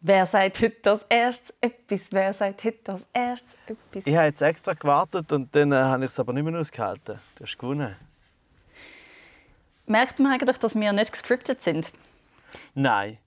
Wer sagt heute das erstes etwas? Wer sagt heute das erstes etwas? Ich habe jetzt extra gewartet und dann äh, habe ich es aber nicht mehr ausgehalten. Du hast gewonnen. Merkt man eigentlich, dass wir nicht gescriptet sind? Nein.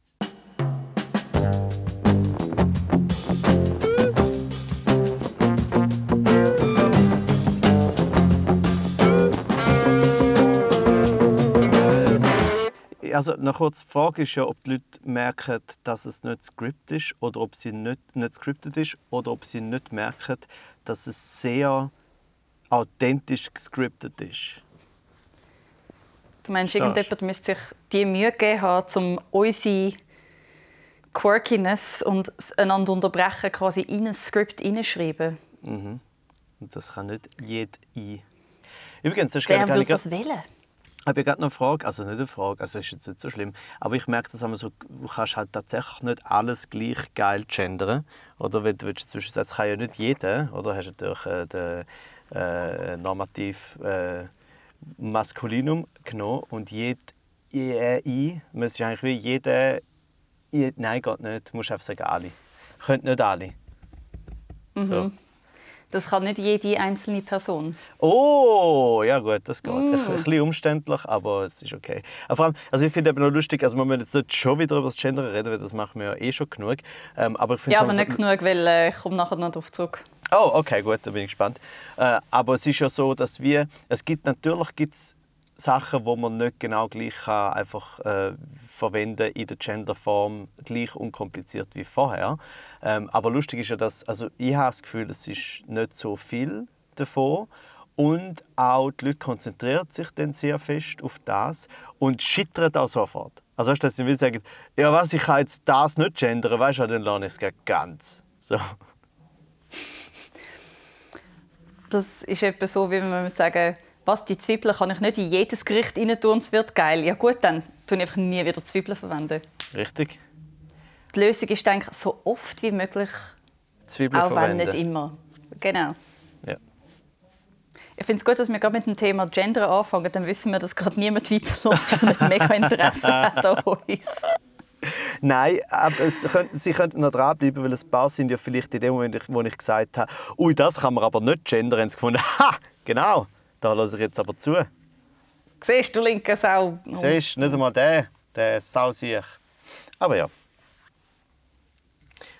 Also noch kurz, die Frage ist ja, ob die Leute merken, dass es nicht Skript ist oder ob sie nicht, nicht scripted ist oder ob sie nicht merken, dass es sehr authentisch gescriptet ist. Du meinst, irgendjemand müsste sich die Mühe geben haben, um unsere Quirkiness und einander unterbrechen quasi in ein Skript hineinschreiben. Mhm. Und das kann nicht jeder ein. Übrigens, das ist Wer würde das wählen? Ich habe gerade noch eine Frage, also nicht eine Frage, also ist jetzt nicht so schlimm, aber ich merke, dass so, du kannst halt tatsächlich nicht alles gleich geil gendern. Oder wenn du zwischensetzen, kann ja nicht jeder, oder hast natürlich äh, den äh, Normativ äh, Maskulinum genommen und jed, I, müsstest eigentlich wie jeder, nein, geht nicht, du musst einfach sagen alle. Könnt nicht alle. Mhm. So. Das kann nicht jede einzelne Person. Oh, ja gut, das geht. Mm. Ein, bisschen umständlich, aber es ist okay. vor allem, also ich finde es noch lustig, also wir müssen jetzt nicht schon wieder über das Gender reden, weil das machen wir ja eh schon genug. Ähm, aber ich ja, aber nicht so, genug, weil äh, ich komme nachher noch darauf zurück. Oh, okay, gut, da bin ich gespannt. Äh, aber es ist ja so, dass wir, es gibt natürlich gibt's Sachen, wo man nicht genau gleich kann, einfach äh, verwenden in der Genderform gleich unkompliziert wie vorher. Ähm, aber lustig ist ja, dass also ich habe das Gefühl, es ist nicht so viel davon und auch die Leute konzentrieren sich dann sehr fest auf das und scheitern auch sofort. Also dass sie sagen, ja was, ich kann jetzt das nicht gendern, weißt du, dann lerne ich es ganz. So. Das ist etwa so, wie man sagen was, die Zwiebeln kann ich nicht in jedes Gericht rein tun es wird geil. Ja gut, dann tue ich einfach nie wieder Zwiebeln verwenden. Richtig. Die Lösung ist, denke ich, so oft wie möglich, Zwiebeln auch verwenden. wenn nicht immer. Genau. Ja. Ich finde es gut, dass wir gerade mit dem Thema Gender anfangen. Dann wissen wir, dass gerade niemand weiterlässt, der nicht mega Interesse hat an uns. Nein, aber es könnte, sie könnten noch dranbleiben, weil ein paar sind ja vielleicht in dem Moment, wo ich gesagt habe, ui, das kann man aber nicht gendern, haben sie gefunden, ha, genau. Da lasse ich jetzt aber zu. Siehst du, linke Sau? Siehst du, nicht einmal der, der Sau sich. Aber ja.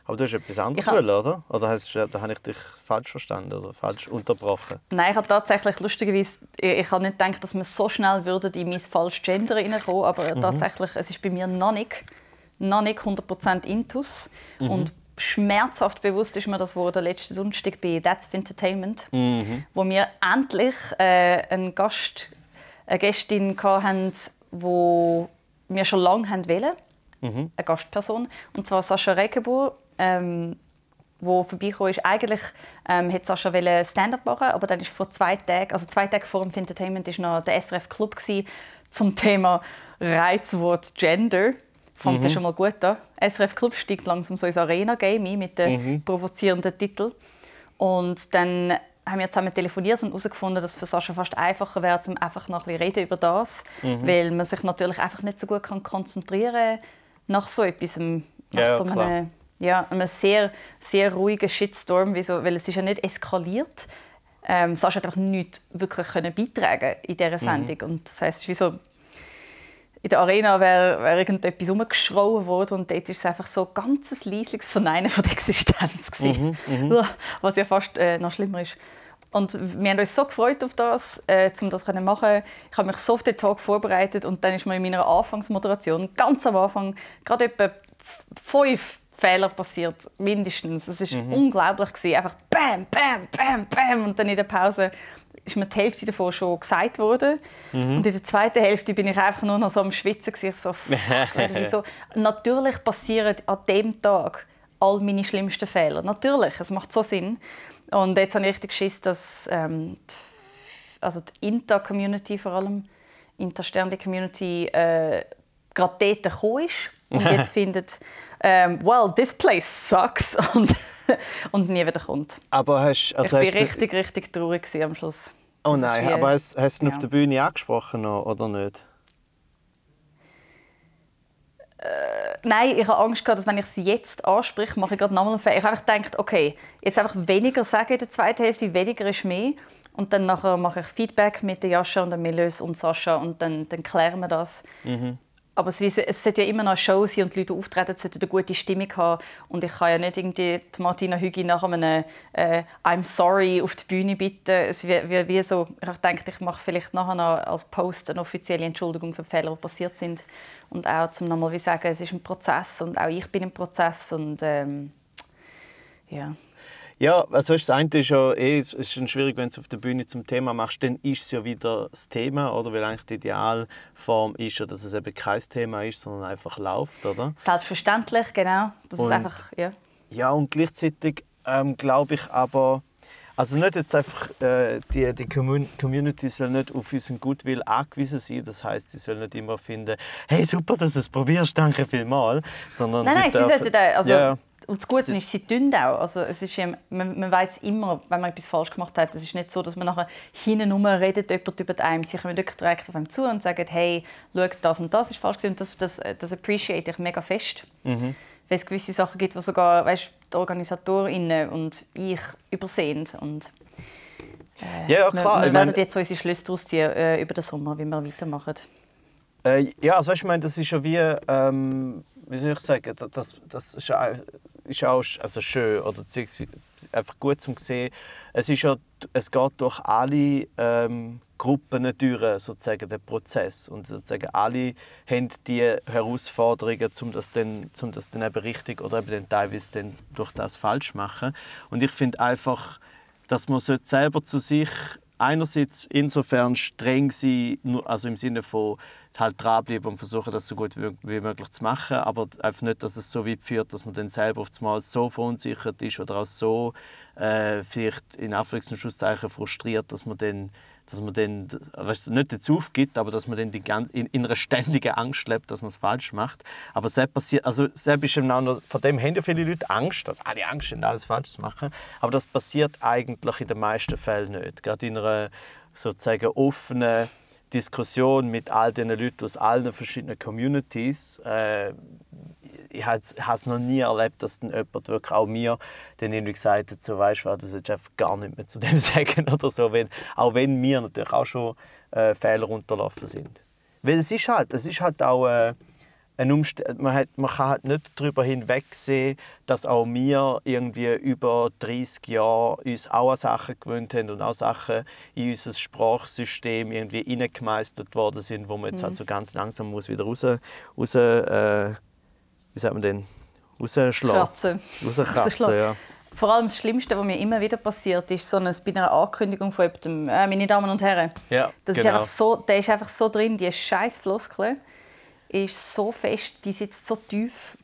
Aber du hast etwas anderes wollen, oder? Oder hast, da habe ich dich falsch verstanden oder falsch unterbrochen? Nein, ich habe tatsächlich lustigerweise, ich, ich habe nicht gedacht, dass wir so schnell würden in mein falsches Gender reinkommen, aber mhm. tatsächlich, es ist bei mir noch nicht, noch nicht 100% Intus. Mhm. Und schmerzhaft bewusst ist mir das wurde letzten Donnerstag bei That's Entertainment, mhm. wo wir endlich äh, einen Gast, eine Gästin hatten, wo wir schon lange haben wollen, mhm. eine Gastperson, und zwar Sascha Regenbohr, ähm, wo vorbeigekommen ist. Eigentlich ähm, hat Sascha Stand-up machen, aber dann ist vor zwei Tagen, also zwei Tage vor dem Entertainment, ist noch der SRF Club gewesen, zum Thema Reizwort Gender. Fängt mhm. schon mal gut an. SRF Club steigt langsam so ins Arena-Game ein mit den mhm. provozierenden Titeln. Und dann haben wir zusammen telefoniert und herausgefunden, dass es für Sascha fast einfacher wäre, um einfach noch ein bisschen reden über das, mhm. weil man sich natürlich einfach nicht so gut kann konzentrieren nach so etwas, nach ja, so einem, ja, einem sehr, sehr ruhigen Shitstorm, weil es ist ja nicht eskaliert. Ähm, Sascha hat einfach nichts wirklich können beitragen in dieser mhm. Sendung mhm. und das heißt, es ist wie so in der Arena wäre wär irgendetwas umgeschrauben worden und dort ist es einfach so ein ganz leisliches Verneinen von der Existenz. Mhm, mhm, was ja fast äh, noch schlimmer ist. Und wir haben uns so gefreut auf das, äh, um das zu machen. Ich habe mich so auf den Tag vorbereitet und dann ist mir in meiner Anfangsmoderation ganz am Anfang gerade etwa fünf Fehler passiert, mindestens. Es war mhm. unglaublich. Gewesen. Einfach bam, bam, bam, bam und dann in der Pause ist mir die Hälfte davon schon gesagt worden. Mhm. Und in der zweiten Hälfte bin ich einfach nur noch so am Schwitzen. So, so. Natürlich passieren an dem Tag all meine schlimmsten Fehler. Natürlich, es macht so Sinn. Und jetzt habe ich richtig Schiss, dass ähm, die, also die Inter-Community vor allem, Intersternli-Community, äh, gerade dort gekommen ist und jetzt findet, ähm, well, this place sucks und, und nie wieder kommt. Aber hast, also ich war richtig, richtig traurig am Schluss. Oh nein, wie, aber hast, hast du ihn ja. auf der Bühne angesprochen oder nicht? Nein, ich habe Angst gehabt, dass wenn ich sie jetzt anspreche, mache ich gerade nochmal einen Fehler. Ich habe einfach gedacht, okay, jetzt einfach weniger sagen in der zweiten Hälfte, weniger ist mehr. Und dann nachher mache ich Feedback mit Jascha und Melos und Sascha und dann, dann klären wir das. Mhm. Aber es, es sollte ja immer noch eine Show sein und die Leute, auftreten, sollten eine gute Stimmung haben. Und ich kann ja nicht irgendwie die Martina Hügi nach einem äh, «I'm sorry» auf die Bühne bitten. Es wie, wie, wie so, ich denke, ich mache vielleicht nachher noch als Post eine offizielle Entschuldigung für die Fehler, die passiert sind. Und auch zum nochmal wie sagen, es ist ein Prozess und auch ich bin im Prozess. Und, ähm, ja. Ja, also das eine ist ja eh, es ist schwierig, wenn du es auf der Bühne zum Thema machst, dann ist es ja wieder das Thema, oder? Weil eigentlich die Idealform ist ja, dass es eben kein Thema ist, sondern einfach läuft, oder? Selbstverständlich, genau. Das und, ist einfach, ja. Ja, und gleichzeitig ähm, glaube ich aber, also nicht jetzt einfach, äh, die, die Community soll nicht auf unseren Gutwill angewiesen sein. Das heißt, sie soll nicht immer finden, hey super, dass du es probierst, danke vielmals. Sondern nein, nein, sie, sie sollten also ja. Und das Gute ist, sie tun auch. Also es ist, man, man weiß immer, wenn man etwas falsch gemacht hat. Es ist nicht so, dass man nachher hinten redet jemand über einem. Sie kommen wirklich direkt auf einem zu und sagen, hey, schau, das und das ist falsch. Und das, das, das appreciate ich mega fest. Mhm. Weil es gewisse Sachen gibt, die sogar weißt, die Organisatorinnen und ich übersehen. Und, äh, ja, klar. Wir, wir werden jetzt unsere Schlüsse daraus ziehen äh, über den Sommer, wie wir weitermachen. Äh, ja, also weißt, ich meine, das ist ja wie, ähm, wie soll ich sagen, das, das ist, auch, ist auch also schön oder einfach gut zu sehen. Es, ist ja, es geht durch alle ähm, Gruppen durch, sozusagen, der Prozess. Und sozusagen alle haben die Herausforderungen, um das dann, um das dann eben richtig oder eben dann teilweise dann durch das falsch machen. Und ich finde einfach, dass man selber zu sich einerseits insofern streng sein, also im Sinne von halt dranbleiben und versuchen, das so gut wie möglich zu machen, aber einfach nicht, dass es so weit führt, dass man dann selber Mal so verunsichert ist oder auch so äh, vielleicht in Anführungszeichen frustriert, dass man dann dass man dann weißt, nicht dazu aufgibt, aber dass man dann die ganze, in, in einer ständigen Angst lebt, dass man es falsch macht. Aber selbst passiert, also selbst ist noch, von dem haben ja viele Leute Angst, dass alle Angst haben, alles falsch zu machen. Aber das passiert eigentlich in den meisten Fällen nicht. Gerade in einer sozusagen offenen Diskussion mit all den Leuten aus allen verschiedenen Communities. Äh, ich habe es noch nie erlebt, dass dann jemand wirklich auch mir dann irgendwie gesagt hat, so weißt du, du einfach gar nicht mehr zu dem sagen oder so, wenn, auch wenn mir natürlich auch schon äh, Fehler unterlaufen sind. Weil es ist halt, es ist halt auch äh, man, hat, man kann halt nicht darüber hinwegsehen, dass auch wir irgendwie über 30 Jahre uns auch an Sachen gewöhnt haben und auch Sachen in unser Sprachsystem irgendwie hineingemeistert worden sind, wo man jetzt mhm. halt so ganz langsam muss wieder raus, raus äh, wie sagt man denn, rausschlagen. Rauskratzen, ja. Vor allem das Schlimmste, was mir immer wieder passiert, ist so eine, bei einer Ankündigung von jemandem, äh, meine Damen und Herren. Ja, das genau. ist einfach so, der ist einfach so drin, die scheiß Floskel ist so fest, die sitzt so tief.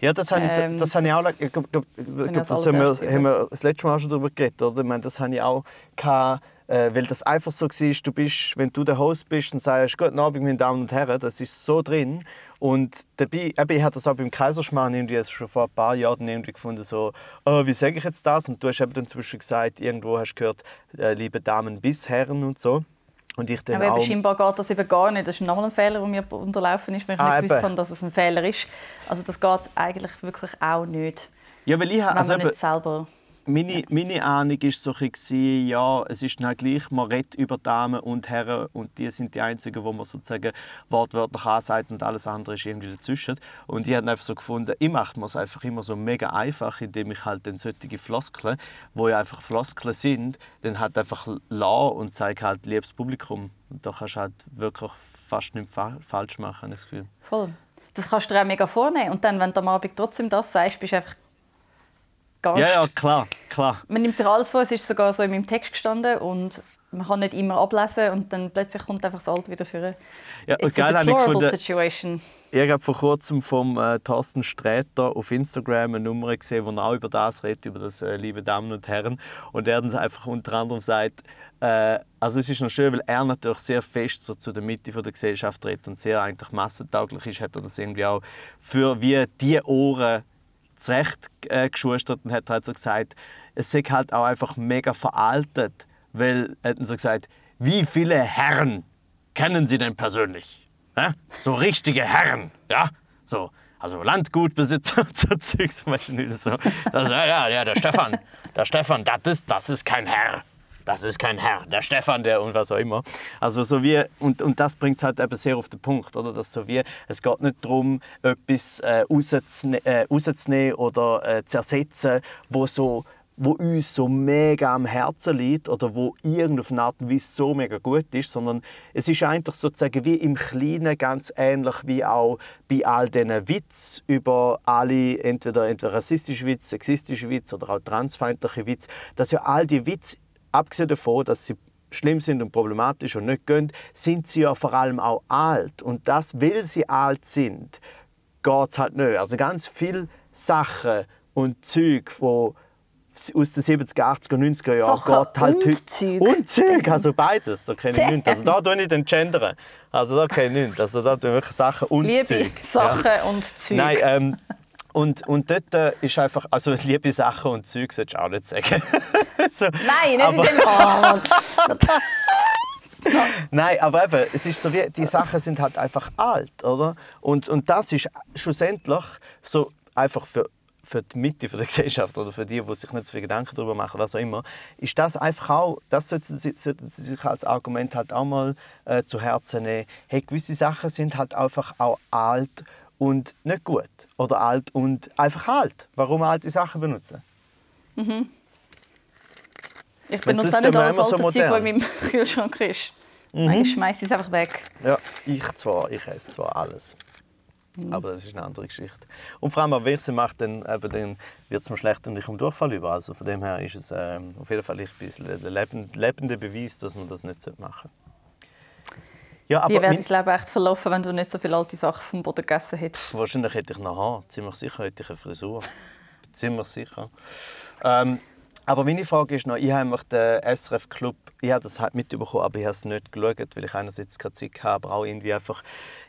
Ja, das habe ähm, ich, das, das ich auch. Ich glaub, glaub, glaub, das haben wir, haben wir das letzte Mal schon darüber geredet, oder? Ich meine, das habe ich auch gehabt, äh, weil das einfach so war, du bist, wenn du der Host bist und sagst, guten Abend, meine Damen und Herren, das ist so drin. Und dabei, eben, ich habe das auch beim Kaiserschmarrn irgendwie schon vor ein paar Jahren irgendwie gefunden, so, oh, wie sage ich jetzt das? Und du hast eben dann zum Beispiel gesagt, irgendwo hast du gehört, äh, liebe Damen bis Herren und so. Und ich dann aber auch... scheinbar geht das eben gar nicht. Das ist nochmal ein Fehler, der mir unterlaufen ist, weil ich ah, nicht gewusst habe, dass es ein Fehler ist. Also das geht eigentlich wirklich auch nicht. Ja, weil ich, also nicht selber meine, meine Ahnung war so, ein ja, es ist dann gleich, man redet über Damen und Herren und die sind die Einzigen, wo man sozusagen wortwörtlich ansagt und alles andere ist irgendwie dazwischen. Und ich habe einfach so gefunden, ich mache es einfach immer so mega einfach, indem ich halt dann solche Floskeln, wo ja einfach Floskeln sind, dann halt einfach la und zeige halt liebes Publikum. Und da kannst du halt wirklich fast nichts falsch machen, das Gefühl. Voll. Das kannst du dir auch mega vornehmen. Und dann, wenn du am Abend trotzdem das sagst, bist du einfach Gast. Ja, ja, klar, klar. Man nimmt sich alles vor, es ist sogar so in meinem Text gestanden und man kann nicht immer ablesen und dann plötzlich kommt einfach das Alt wieder vor. Ja, It's geil, a deplorable situation. Ich habe vor kurzem vom äh, Thorsten Sträter auf Instagram eine Nummer gesehen, wo er auch über das redet, über das äh, liebe Damen und Herren. Und er dann einfach unter anderem sagt, äh, also es ist noch schön, weil er natürlich sehr fest so zu der Mitte von der Gesellschaft redet und sehr eigentlich massentauglich ist, hat er das irgendwie auch für wie die Ohren zurecht äh, geschustert und hat halt so gesagt, es ist halt auch einfach mega veraltet, weil hätten so gesagt, wie viele Herren kennen Sie denn persönlich? Ja? So richtige Herren, ja? So, also Landgutbesitzer und so Zeugs, du, nicht so. Das, ja, ja, ja, der Stefan, der Stefan, das ist, das ist kein Herr. Das ist kein Herr, der Stefan, der und was auch immer. Also so wie, und, und das bringt es halt eben sehr auf den Punkt, oder? Dass so wie, es geht nicht darum, etwas äh, rauszunehmen, äh, rauszunehmen oder äh, zu ersetzen, wo so wo uns so mega am Herzen liegt oder wo irgendeine Art und Weise so mega gut ist, sondern es ist eigentlich sozusagen wie im Kleinen ganz ähnlich wie auch bei all diesen Witz über alle, entweder, entweder rassistische Witze, sexistische Witze oder auch transfeindliche Witze, dass ja all die Witze, abgesehen davon, dass sie schlimm sind und problematisch und nicht gehen, sind sie ja vor allem auch alt. Und das, weil sie alt sind, geht es halt nicht. Also ganz viele Sachen und Zeug, die aus den 70er, 80er, 90er Jahren geht halt und heute. Zeug. Und Zeug, also beides. Da kenne ich nichts. Also da tue ich den gendern. Also da kenne ich nichts. Also da tue ich wirklich Sachen und Liebe Zeug. Sachen ja. und Zeug. Nein, ähm, und, und dort äh, ist einfach, also liebe Sachen und Zeug solltest du auch nicht sagen. so, Nein, nicht aber, in dem Art. Nein, aber eben, es ist so wie, die Sachen sind halt einfach alt, oder? Und, und das ist schlussendlich so einfach für für die Mitte der Gesellschaft oder für die, die sich nicht so viel Gedanken darüber machen, was auch immer, ist das einfach auch, das sollten sie, sollten sie sich als Argument halt auch mal äh, zu Herzen nehmen. Hey, gewisse Sachen sind halt einfach auch alt und nicht gut. Oder alt und einfach alt. Warum alte Sachen benutzen? Mhm. Ich benutze auch nicht alles alte so Zeug, was in meinem Kühlschrank ist. Mhm. Ich schmeiße es einfach weg. Ja, ich zwar. Ich esse zwar alles. Mhm. Aber das ist eine andere Geschichte. Und vor allem, wenn sie macht, dann, dann wird es mir schlecht und ich komme Durchfall über. Also von dem her ist es ähm, auf jeden Fall ein bisschen der lebende Beweis, dass man das nicht machen sollte. Ja, Wie wäre dein Leben echt verlaufen, wenn du nicht so viele alte Sachen vom Boden gegessen hättest? Wahrscheinlich hätte ich noch Haar. Ziemlich sicher hätte ich eine Frisur. Ziemlich sicher. Ähm, aber meine Frage ist noch, ich habe den SRF Club, ich habe das halt mitbekommen, aber ich habe es nicht geschaut, weil ich einerseits keine Zeit habe, aber auch irgendwie einfach,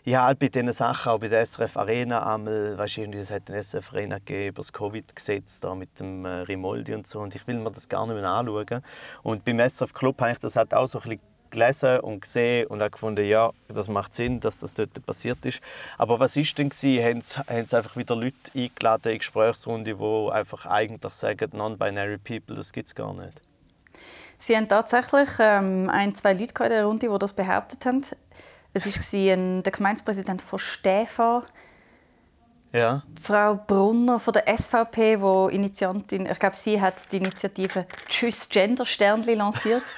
ich habe halt bei diesen Sachen, auch bei der SRF Arena einmal, weißt du, es hat eine SRF Arena gegeben, über das Covid-Gesetz da mit dem äh, Rimoldi und so und ich will mir das gar nicht mehr anschauen. Und beim SRF Club habe ich das halt auch so ein bisschen gelesen und gesehen und habe gefunden, ja, das macht Sinn, dass das dort passiert ist. Aber was ist denn gewesen? Haben sie, einfach wieder Leute eingeladen in Gesprächsrunde, die einfach eigentlich sagen, non-binary people, das gibt es gar nicht? Sie haben tatsächlich ähm, ein, zwei Leute in der Runde, die das behauptet haben. Es war der Gemeindepräsident von Stefan, ja. Frau Brunner von der SVP, die Initiantin, ich glaube, sie hat die Initiative Tschüss Gender Sternli lanciert.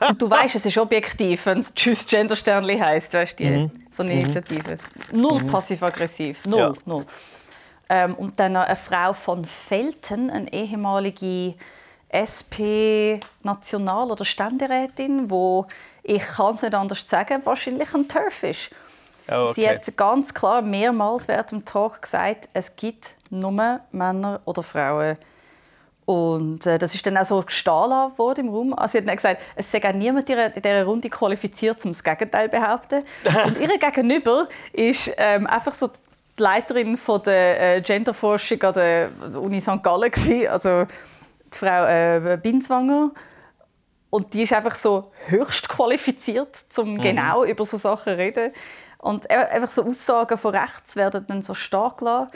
Und du weißt, es ist objektiv, wenn es Tschüss Gender Sternli heisst, weißt du, mhm. so eine mhm. Initiative. Null mhm. passiv-aggressiv, null, ja. null. Ähm, und dann eine Frau von Felten, eine ehemalige SP-National- oder Ständerätin, wo ich kann es nicht anders sagen, wahrscheinlich ein Turf ist. Oh, okay. Sie hat ganz klar mehrmals während dem Talk gesagt, es gibt nur Männer oder Frauen und äh, das ist dann auch so gestehen worden im Raum. Also sie hat dann gesagt, es sei auch niemand in dieser Runde qualifiziert, um das Gegenteil zu behaupten. Und ihr Gegenüber ist ähm, einfach so die Leiterin von der äh, Genderforschung an der Uni St. Gallen gewesen, also die Frau äh, Binswanger. Und die ist einfach so höchst qualifiziert, um mhm. genau über so Sachen zu reden. Und einfach so Aussagen von rechts werden dann so stark gelassen.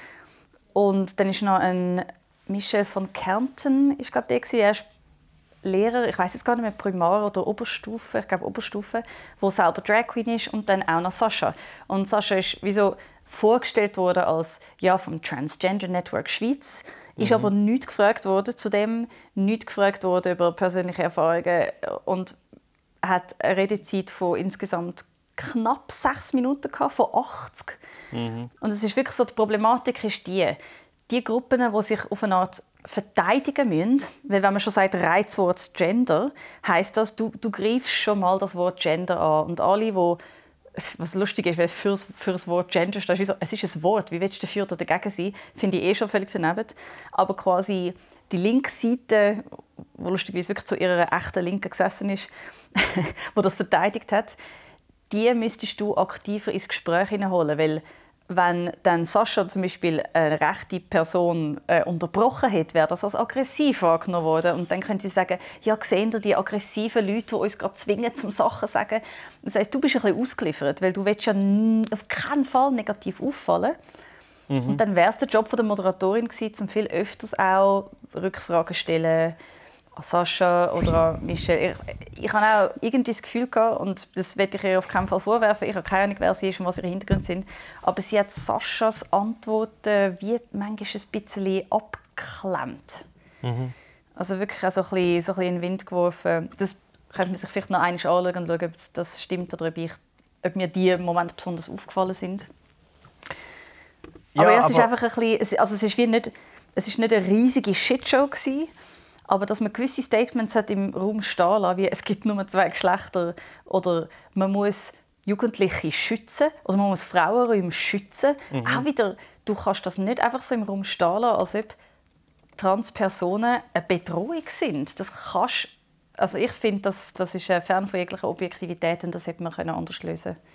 Und dann ist noch ein Michel von Kärnten ist glaube der er ist Lehrer, ich weiß jetzt gar nicht mehr Primar oder Oberstufe, ich glaube Oberstufe, wo selber Drag Queen ist und dann auch noch Sascha. Und Sascha ist wieso vorgestellt worden als ja vom Transgender Network Schweiz, mhm. ist aber nicht gefragt worden zu dem, nicht gefragt worden über persönliche Erfahrungen und hat eine Redezeit von insgesamt knapp sechs Minuten gehabt, von 80. Mhm. Und es ist wirklich so die Problematik ist die die Gruppen, die sich auf eine Art verteidigen müssen, weil wenn man schon sagt Reizwort Gender, heißt das, du, du greifst schon mal das Wort Gender an. Und alle, die was lustig ist, weil für, für das Wort Gender steht, es ist ein Wort, wie willst du dafür oder dagegen sein, finde ich eh schon völlig daneben. Aber quasi die linke Seite, wo lustigerweise wirklich zu ihrer echten Linken gesessen ist, wo das verteidigt hat, die müsstest du aktiver ins Gespräch hineinholen, weil wenn dann Sascha zum Beispiel eine rechte Person äh, unterbrochen hat, wäre das als aggressiv wahrgenommen worden. Und dann können sie sagen, ja, sehen Sie die aggressiven Leute, die uns gerade zwingen, zum Sachen zu sagen. Das heißt, du bist ein bisschen ausgeliefert, weil du willst ja auf keinen Fall negativ auffallen. Mhm. Und dann wäre es der Job der Moderatorin gewesen, zum viel öfters auch Rückfragen stellen Sascha oder an Michelle. Ich, ich habe auch irgendwie das Gefühl gehabt, und das werde ich ihr auf keinen Fall vorwerfen, ich habe keine Ahnung, wer sie ist und was ihre Hintergründe sind, aber sie hat Saschas Antworten wie manchmal ein bisschen abgeklemmt. Mhm. Also wirklich auch so ein bisschen, so ein bisschen in den Wind geworfen. Das könnte man sich vielleicht noch einmal anschauen und schauen, ob das stimmt oder ob, ich, ob mir die Momente besonders aufgefallen sind. Ja, aber, ja, es aber ist einfach ein bisschen, also es ist wie nicht, es ist nicht eine riesige Shitshow gewesen, aber dass man gewisse Statements hat im Raum stehen lassen, wie es gibt nur zwei Geschlechter oder man muss Jugendliche schützen oder man muss Frauenräume schützen. Mhm. Auch wieder, du kannst das nicht einfach so im Raum stehen lassen, als ob Transpersonen eine Bedrohung sind. Das kannst, also ich finde, das, das ist fern von jeglicher Objektivität und das hätte man anders lösen können.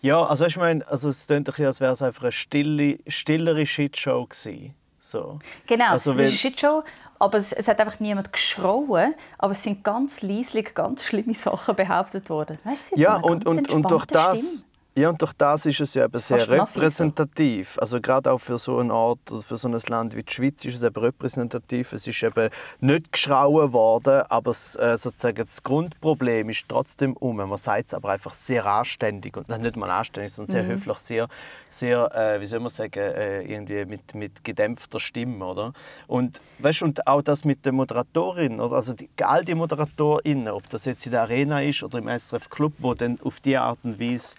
Ja, also ich meine, also es klingt ein als wäre es einfach eine stille, stillere Shitshow gewesen. So. Genau, also, es ist eine Shitshow, aber es, es, hat einfach niemand geschrauen, aber es sind ganz leislich ganz schlimme Sachen behauptet worden. Weißt du, ja, und, und, und durch das... Stimme. Ja, und durch das ist es ja eben sehr repräsentativ. Also gerade auch für so einen Ort oder für so ein Land wie die Schweiz ist es eben repräsentativ. Es ist eben nicht geschrauen worden, aber es, äh, sozusagen das Grundproblem ist trotzdem um. Man sagt es aber einfach sehr anständig und nicht mal anständig, sondern sehr mhm. höflich, sehr, sehr äh, wie soll man sagen, äh, irgendwie mit, mit gedämpfter Stimme, oder? Und weißt, und auch das mit der Moderatorin, oder? also die, all die Moderatorinnen, ob das jetzt in der Arena ist oder im SRF Club, wo dann auf die Art und Weise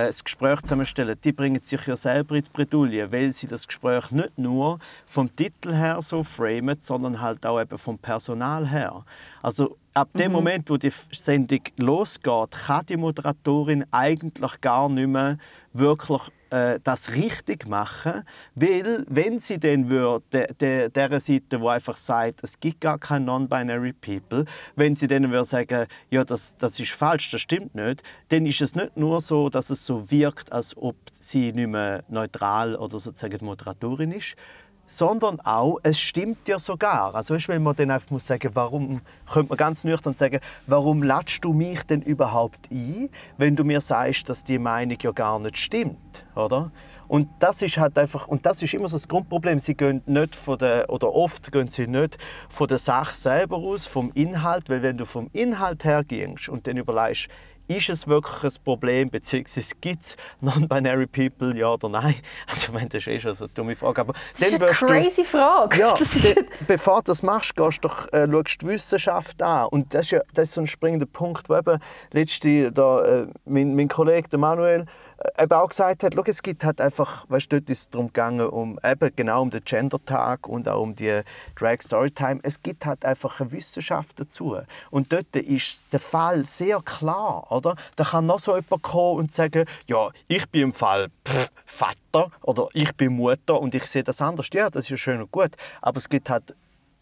äh, das Gespräch zusammenstellen, die bringen sich ja selber in die Bredouille, weil sie das Gespräch nicht nur vom Titel her so framen, sondern halt auch eben vom Personal her. Also ab dem mhm. Moment, wo die Sendung losgeht, kann die Moderatorin eigentlich gar nicht mehr wirklich äh, das richtig machen, weil wenn sie dann würde, der, der Seite, wo einfach sagt, es gibt gar keine non-binary people, wenn sie dann würde sagen, ja das, das ist falsch, das stimmt nicht, dann ist es nicht nur so, dass es so wirkt, als ob sie nicht mehr neutral oder sozusagen Moderatorin ist, sondern auch, es stimmt ja sogar. Also weißt, wenn man dann einfach muss sagen, warum, könnte man ganz nüchtern sagen, warum latschst du mich denn überhaupt ein, wenn du mir sagst, dass die Meinung ja gar nicht stimmt, oder? Und das ist halt einfach, und das ist immer so das Grundproblem. Sie gehen nicht von der, oder oft gehen sie nicht von der Sache selber aus, vom Inhalt, weil wenn du vom Inhalt her gehst und dann überlegst, ist es wirklich ein Problem, beziehungsweise gibt es Non-Binary People, ja oder nein? Also, ich meine, das ist eh schon so eine dumme Frage. Aber das ist eine crazy du, Frage. Ja, de, bevor du das machst, gehst du doch, äh, schaust die Wissenschaft an. Und das ist, ja, das ist so ein springender Punkt, wo eben letzte, da, äh, mein, mein Kollege Manuel äh, eben auch gesagt hat, es gibt halt einfach, weißt, dort ist es darum gegangen, um, eben genau um den Gender-Tag und auch um die Drag Storytime. Es gibt halt einfach eine Wissenschaft dazu. Und dort ist der Fall sehr klar, oder? Da kann noch so jemand kommen und sagen, ja, ich bin im Fall pff, Vater oder ich bin Mutter und ich sehe das anders. Ja, das ist ja schön und gut, aber es gibt halt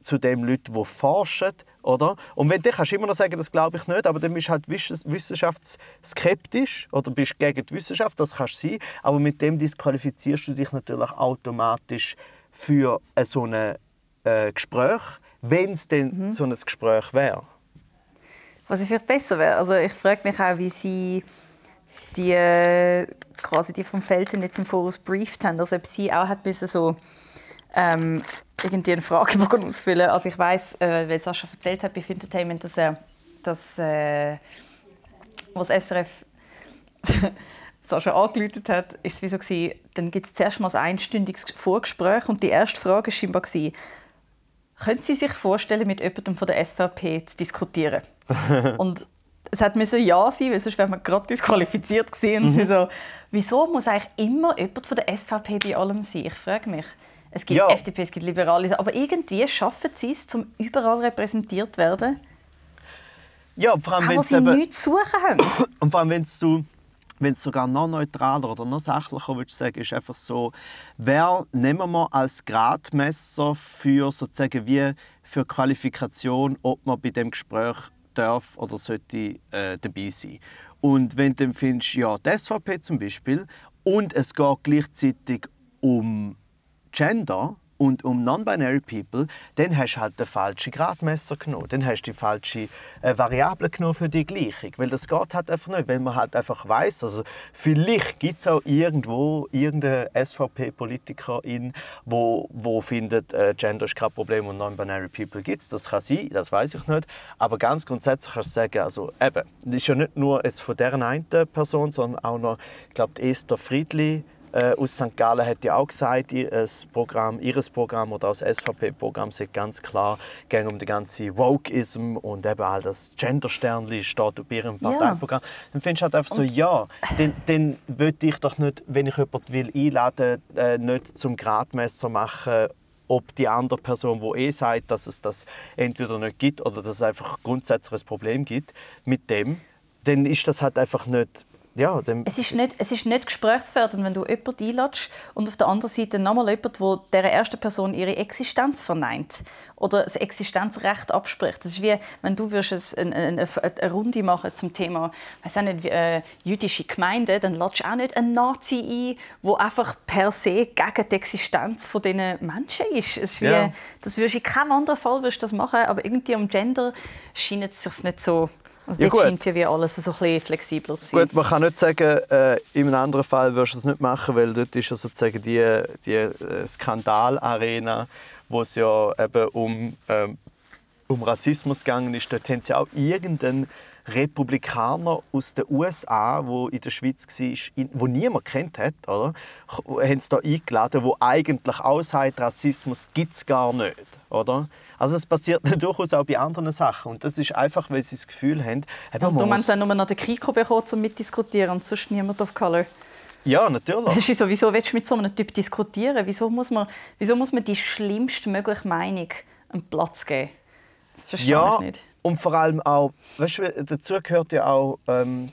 zu dem Leute, die forschen, oder? Und wenn, dann kannst du immer noch sagen, das glaube ich nicht, aber dann bist du halt wissenschaftsskeptisch oder bist gegen die Wissenschaft, das kannst du sein, aber mit dem disqualifizierst du dich natürlich automatisch für so ein äh, Gespräch, wenn es denn mhm. so ein Gespräch wäre. Was vielleicht besser wäre, also ich frage mich auch, wie sie die, äh, quasi die vom Felten jetzt im Voraus brieft haben, also ob sie auch hat müssen so ähm, irgendwie einen Fragebogen ausfüllen. Also ich weiß, äh, weil Sascha erzählt hat bei Entertainment, dass er, dass, äh, was SRF Sascha angeläutet hat, ist es wie so gewesen, dann gibt es zuerst mal ein einstündiges Vorgespräch und die erste Frage war scheinbar gewesen, können Sie sich vorstellen, mit jemandem von der SVP zu diskutieren? und es hat müssen ja sein, weil sonst wäre man gerade disqualifiziert gewesen. Mhm. So, wieso muss eigentlich immer jemand von der SVP bei allem sein? Ich frage mich. Es gibt ja. FDP, es gibt Liberale, aber irgendwie schaffen sie es, um überall repräsentiert zu werden. Ja, vor allem, wenn sie eben, nichts zu suchen haben. Und vor allem, wenn du wenn es sogar noch neutraler oder noch sachlicher würdest sagen, ist einfach so, wer nehmen wir als Gradmesser für sozusagen wie für Qualifikation, ob man bei dem Gespräch darf oder sollte äh, dabei sein. Und wenn du dann findest, ja, die SVP zum Beispiel, und es geht gleichzeitig um Gender, und um Non-Binary People, dann hast du halt den falschen Gradmesser genommen. Dann hast du die falsche äh, Variable genommen für die Gleichung. Weil das geht halt einfach nicht, weil man halt einfach weiß, also vielleicht gibt es auch irgendwo irgendeine SVP-Politikerin, wo, wo findet, äh, Gender ist kein Problem und Non-Binary People gibt es. Das kann sein, das weiß ich nicht. Aber ganz grundsätzlich kannst du sagen, also eben, das ist ja nicht nur von dieser einen Person, sondern auch noch, ich glaube, Esther Friedli, äh, aus St. Gallen hat ja auch gesagt, ihr Programm, ihres Programm oder das SVP-Programm sagt ganz klar, ging um den ganzen Wokeism und eben all das Gender-Sternli steht auf ihrem Parteiprogramm. Ja. Dann findest du halt einfach so, ja, dann, dann würde ich doch nicht, wenn ich jemanden will einladen will, äh, nicht zum Gradmesser machen, ob die andere Person, die eh sagt, dass es das entweder nicht gibt oder dass es einfach grundsätzlich ein Problem gibt mit dem, dann ist das halt einfach nicht ja, es, ist nicht, es ist nicht gesprächsfördernd, wenn du jemanden einlädst und auf der anderen Seite nochmal jemand, der dieser ersten Person ihre Existenz verneint oder das Existenzrecht abspricht. Das ist wie, wenn du würdest eine, eine, eine Runde machen zum Thema weiß auch nicht, äh, jüdische Gemeinde, dann lädst du auch nicht einen Nazi ein, der einfach per se gegen die Existenz von diesen Menschen ist. Es ist wie, ja. Das würdest in keinem anderen Fall würdest das machen, aber irgendwie am Gender scheint es sich nicht so also ja, dort scheint ja wie alles so ein bisschen flexibler zu sein. Gut, man kann nicht sagen, äh, in einem anderen Fall würdest du es nicht machen, weil dort ist ja sozusagen die, die äh, Skandalarena, wo es ja eben um, ähm, um Rassismus gegangen ist. Dort haben sie auch irgendeinen Republikaner aus den USA, wo in der Schweiz war, wo niemand kennt hat, oder, haben sie da eingeladen, wo eigentlich auch sagt, Rassismus gibt es gar nicht, oder? Also es passiert durchaus auch bei anderen Sachen. Und das ist einfach, weil sie das Gefühl haben... Ja, und du meinst nur noch den Kiko bekommen, um mitdiskutieren und sonst niemand of Color? Ja, natürlich. Das ist so, wieso willst du mit so einem Typ diskutieren? Wieso muss man, wieso muss man die schlimmste mögliche Meinung einen Platz geben? Das verstehe ja, ich nicht. und vor allem auch, weißt du, dazu gehört ja auch, ähm,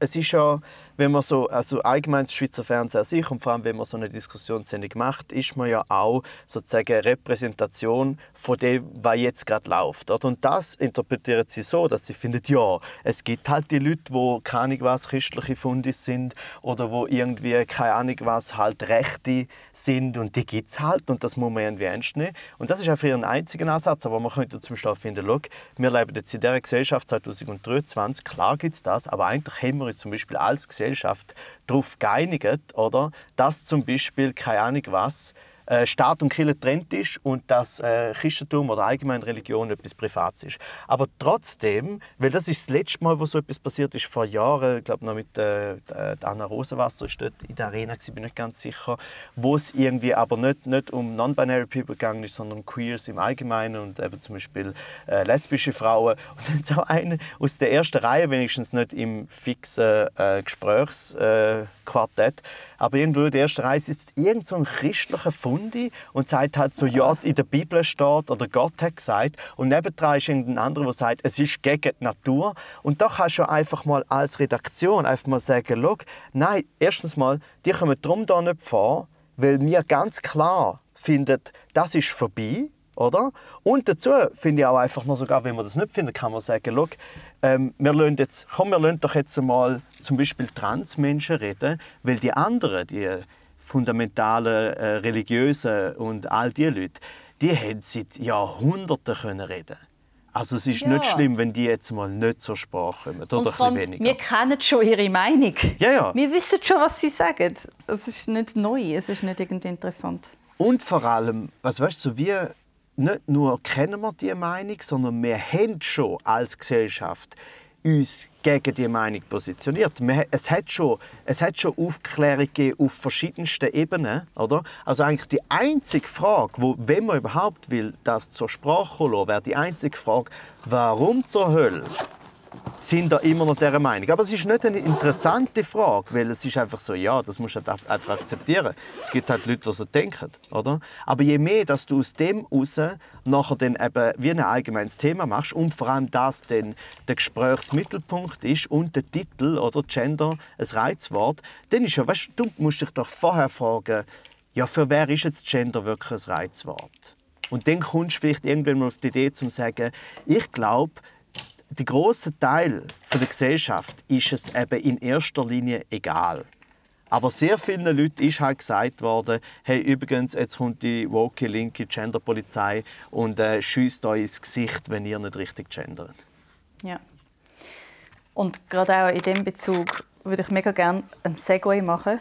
es ist ja wenn man so, also allgemein das Schweizer Fernsehen an sich und vor allem, wenn man so eine Diskussionssendung macht, ist man ja auch sozusagen Repräsentation von dem, was jetzt gerade läuft. Und das interpretiert sie so, dass sie findet, ja, es gibt halt die Leute, die keine Ahnung was christliche Fundis sind oder wo irgendwie keine Ahnung was halt Rechte sind und die gibt es halt und das muss man irgendwie ernst nehmen. Und das ist für ihren einzigen Ansatz, aber man könnte zum Beispiel finden, look, wir leben jetzt in dieser Gesellschaft 2023, klar gibt es das, aber eigentlich haben wir uns zum Beispiel als Gesellschaft Gesellschaft darauf geeinigt, oder, dass zum Beispiel, keine Ahnung was, äh, Staat und Kirche trennt ist und dass äh, Christentum oder allgemein Religion etwas Privates ist. Aber trotzdem, weil das ist das letzte Mal, wo so etwas passiert ist, vor Jahren, ich glaube noch mit äh, Anna Rosenwasser, ist dort in der Arena, ich bin nicht ganz sicher, wo es irgendwie aber nicht, nicht um Non-Binary People gegangen ist, sondern um Queers im Allgemeinen und eben zum Beispiel äh, lesbische Frauen. Und dann auch eine aus der ersten Reihe, wenigstens nicht im fixen äh, Gesprächsquartett, aber irgendwo in der ersten Reihe sitzt irgend so ein christlicher Fundi und sagt halt so, ja, in der Bibel steht oder Gott hat gesagt. Und nebendran ist irgendein anderer, der sagt, es ist gegen die Natur. Und da kannst du einfach mal als Redaktion einfach mal sagen, schau, nein, erstens mal, die kommen darum da nicht vor, weil wir ganz klar finden, das ist vorbei, oder? Und dazu finde ich auch einfach noch sogar, wenn man das nicht findet, kann man sagen, schau, ähm, wir lassen jetzt, komm, wir lassen doch jetzt mal zum Beispiel Transmenschen reden, weil die anderen, die fundamentalen, äh, religiösen und all die Leute, die haben seit Jahrhunderten können reden also es ist ja. nicht schlimm, wenn die jetzt mal nicht zur Sprache kommen. Oder und weniger. Wir kennen schon ihre Meinung. Ja, ja. Wir wissen schon, was sie sagen. Es ist nicht neu, es ist nicht irgendwie interessant. Und vor allem, was weißt du, so wie nicht nur kennen wir diese Meinung, sondern wir haben schon als Gesellschaft uns gegen diese Meinung positioniert. Es hat schon, es hat schon Aufklärung auf verschiedensten Ebenen. Oder? Also eigentlich die einzige Frage, wo, wenn man überhaupt will, das zur Sprache lassen, wäre die einzige Frage, warum zur Hölle sind da immer noch dieser Meinung. Aber es ist nicht eine interessante Frage, weil es ist einfach so, ja, das musst du halt einfach akzeptieren. Es gibt halt Leute, die so denken, oder? Aber je mehr, dass du aus dem raus nachher dann eben wie ein allgemeines Thema machst und vor allem das dann der Gesprächsmittelpunkt ist und der Titel oder Gender ein Reizwort, dann ist ja, weißt du, du musst dich doch vorher fragen, ja, für wer ist jetzt Gender wirklich ein Reizwort? Und dann kommst du vielleicht irgendwann mal auf die Idee, zu sagen, ich glaube, der große Teil der Gesellschaft ist es eben in erster Linie egal. Aber sehr vielen Leuten ist halt gesagt worden, hey, übrigens, jetzt kommt die woke linke Genderpolizei und äh, schießt euch ins Gesicht, wenn ihr nicht richtig gendert. Ja. Und gerade auch in dem Bezug würde ich mega gerne einen Segway machen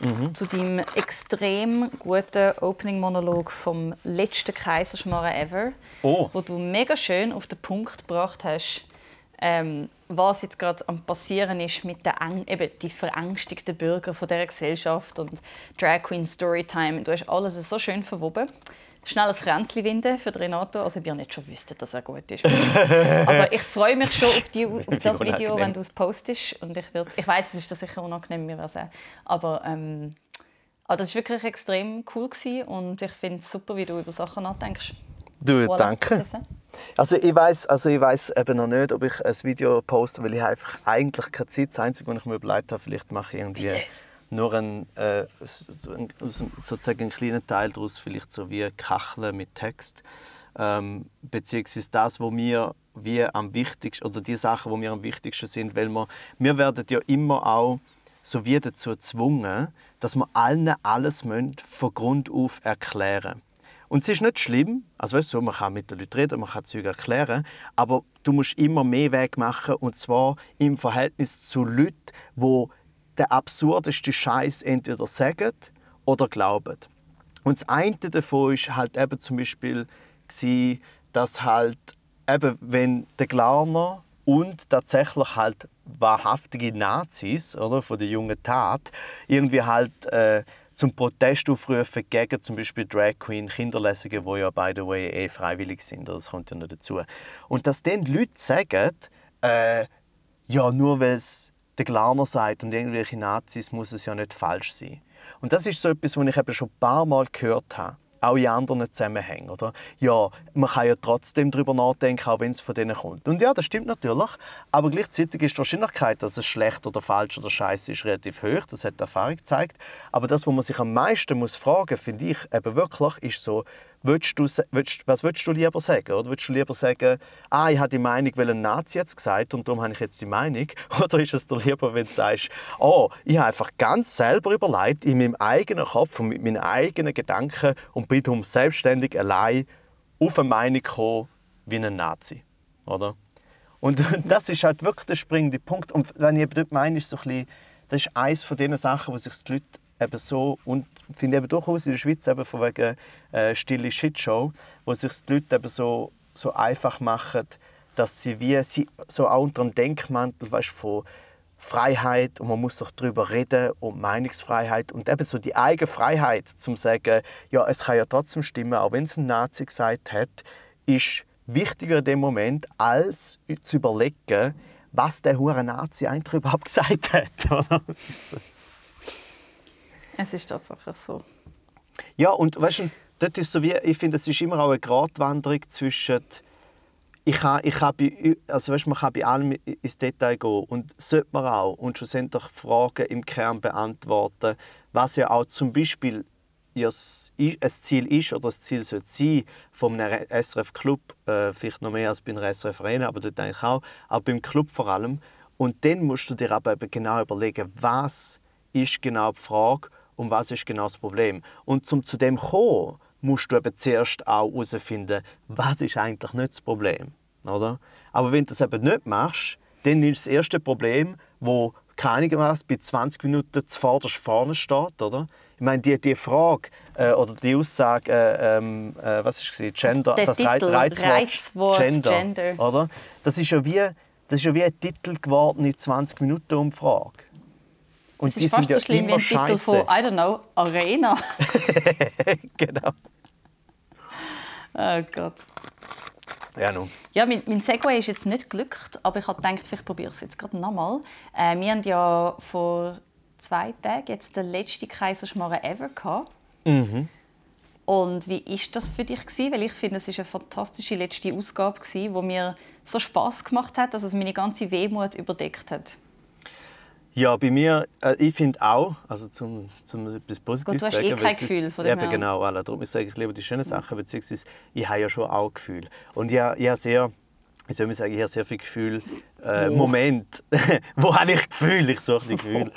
mhm. zu deinem extrem guten Opening-Monolog vom letzten Kaiserschmarrn ever, oh. wo du mega schön auf den Punkt gebracht hast, ähm, was jetzt gerade am passieren ist mit den eben die verängstigten Bürger von dieser Gesellschaft und Drag Queen Storytime. Du hast alles so schön verwoben. Schnell ein Kränzchen winden für Renato, also wir nicht schon wüssten, dass er gut ist. Aber ich freue mich schon auf, die, auf das Video, wenn du es postest. Und ich, ich weiß, es ist das sicher unangenehm, mir was Aber, ähm, aber das war wirklich extrem cool gewesen und ich finde es super, wie du über Sachen nachdenkst. Du, voilà. danke. Also ich weiß, also ich weiß eben noch nicht, ob ich ein Video poste, weil ich einfach eigentlich keine Zeit. Das Einzige, was ich mir überlegt habe, vielleicht mache ich irgendwie Bitte. Nur einen, äh, sozusagen einen kleinen Teil daraus, vielleicht so wie Kacheln mit Text, ähm, beziehungsweise das, wo mir wie am wichtigsten oder die Sachen, wo mir am wichtigsten sind, weil wir, wir werden ja immer auch so wie dazu gezwungen, dass wir allen alles von Grund auf erklären müssen. Und es ist nicht schlimm, also weißt du, man kann mit den Leuten reden, man kann Dinge erklären, aber du musst immer mehr Weg machen und zwar im Verhältnis zu Leuten, die den absurdeste Scheiß entweder sagen oder glauben. Und das eine davon ist halt eben zum Beispiel, dass halt eben, wenn der Glarner und tatsächlich halt wahrhaftige Nazis oder, von der jungen Tat irgendwie halt äh, zum Protest aufrufen gegen zum Beispiel Drag Queen Kinderlesungen, die ja by the way eh freiwillig sind. Das kommt ja noch dazu. Und dass dann Leute sagen, äh, ja nur weil es der Glaner sagt und irgendwelche Nazis, muss es ja nicht falsch sein. Und das ist so etwas, was ich eben schon ein paar Mal gehört habe auch in anderen Zusammenhängen. Oder? Ja, man kann ja trotzdem darüber nachdenken, auch wenn es von denen kommt. Und ja, das stimmt natürlich, aber gleichzeitig ist die Wahrscheinlichkeit, dass es schlecht oder falsch oder scheiße ist, relativ hoch. Das hat die Erfahrung gezeigt. Aber das, was man sich am meisten muss fragen muss, finde ich eben wirklich, ist so, willst du, willst, was würdest du lieber sagen? Oder willst du lieber sagen, ah, ich habe die Meinung, weil ein Nazi jetzt gesagt und darum habe ich jetzt die Meinung? Oder ist es dir lieber, wenn du sagst, oh, ich habe einfach ganz selber überlegt, in meinem eigenen Kopf und mit meinen eigenen Gedanken und bin darum selbstständig allein auf eine Meinung gekommen wie ein Nazi? Oder? Und das ist halt wirklich der springende Punkt. Und wenn ich dort meine, ist so ein bisschen, das ist eines von den Sachen, wo sich die Leute eben so und finde eben durchaus in der Schweiz eben von wegen äh, stille Shitshow, wo sich die Leute eben so, so einfach machen, dass sie wie sie so auch unter dem Denkmantel weißt, von Freiheit und man muss doch darüber reden und Meinungsfreiheit und eben so die eigene Freiheit zum sagen, ja es kann ja trotzdem stimmen, auch wenn es ein Nazi gesagt hat, ist wichtiger in dem Moment als zu überlegen, was der hure Nazi eigentlich überhaupt gesagt hat. Es ist tatsächlich so. Ja, und weißt du, dort ist so wie, ich finde, es ist immer auch eine Gratwanderung zwischen ich kann, ich kann bei, also weißt, man kann bei allem ins Detail gehen und sollte man auch und schlussendlich Fragen im Kern beantworten, was ja auch zum Beispiel ein Ziel ist oder das Ziel sollte sein vom SRF Club, äh, vielleicht noch mehr als bei einer SRF Arena, aber dort eigentlich auch, aber beim Club vor allem. Und dann musst du dir aber genau überlegen, was ist genau die Frage und was ist genau das Problem. Und zum zu dem kommen, musst du eben zuerst auch herausfinden, was ist eigentlich nicht das Problem. Oder? Aber wenn du das eben nicht machst, dann ist das erste Problem, wo was bei 20 Minuten zuvorderst vorne steht, oder? Ich meine, die, die Frage äh, oder die Aussage, äh, ähm, äh, was ist es, Gender, Der das Titel, Reizwort, Reizwort Gender, Gender, oder? Das ist ja wie, das ist ja wie ein Titel geworden in 20 Minuten Umfrage. Und das die sind ja so schlimm immer scheiße. von, I don't know, Arena. genau. Oh Gott. Ja, nun. Ja, mein, mein Segway ist jetzt nicht glückt, aber ich habe gedacht, vielleicht probiere es jetzt gerade nochmal. Äh, wir haben ja vor zwei Tagen jetzt den letzten Kaiserschmarrn ever gehabt. Mhm. Und wie ist das für dich gewesen? Weil ich finde, es ist eine fantastische letzte Ausgabe gewesen, wo mir so Spaß gemacht hat, dass es meine ganze Wehmut überdeckt hat. Ja, bei mir, äh, ich finde auch, also zum, zum etwas Positives Gut, du hast eh kein Gefühl ist, von dem Eben genau, alle. darum sage ich lieber die schönen Sachen, beziehungsweise ich habe ja schon auch Gefühl. Und ich, ich habe sehr, wie soll ich sagen, ich habe sehr viel Gefühl, äh, oh. Moment, wo habe ich Gefühl, ich suche die Gefühle.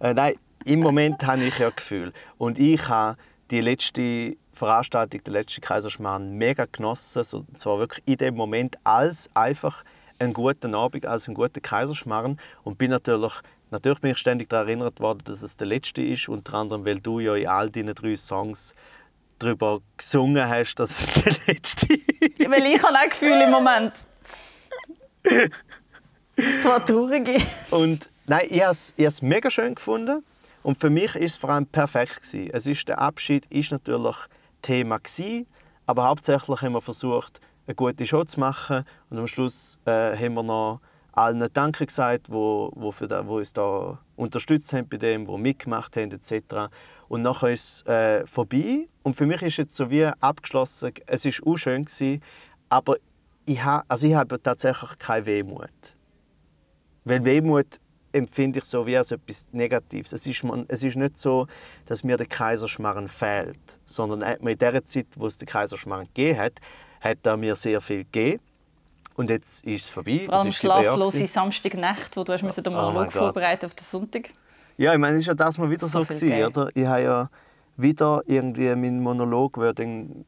äh, nein, im Moment habe ich ja Gefühl. Und ich habe die letzte Veranstaltung, der letzte Kaiserschmarrn, mega genossen. So, zwar wirklich in dem Moment als einfach einen guten Abend, als einen guten Kaiserschmarrn. Und bin natürlich, natürlich bin ich ständig daran erinnert worden, dass es der letzte ist. Unter anderem, weil du ja in all deinen drei Songs darüber gesungen hast, dass es der letzte ist. Weil ich habe auch Gefühl im Moment. Zwar traurig. Und nein, ich habe es mega schön gefunden. Und für mich ist es vor allem perfekt gewesen. Es ist der Abschied ist natürlich Thema gewesen, aber hauptsächlich haben wir versucht, eine gute Show zu machen und am Schluss äh, haben wir noch allen Danke gesagt, wo, wo, für da, wo uns da unterstützt haben bei dem, wo mitgemacht haben etc. Und nachher ist es äh, vorbei und für mich ist jetzt so wie abgeschlossen. Es ist auch schön gewesen, aber ich habe also ich tatsächlich keine Wehmut, weil Wehmut empfinde ich so wie als etwas Negatives. Es ist, es ist nicht so, dass mir der Kaiserschmarrn fehlt, sondern in der Zeit, wo es den Kaiserschmarrn gegeben hat, hat er mir sehr viel gegeben. Und jetzt ist es vorbei. Vor allem schlaflose Samstagnacht, wo du hast den Monolog oh vorbereitet auf den Sonntag. Ja, ich meine, es ist ja das mal wieder so, so gewesen, oder? Ich habe ja wieder irgendwie mein Monolog, der dann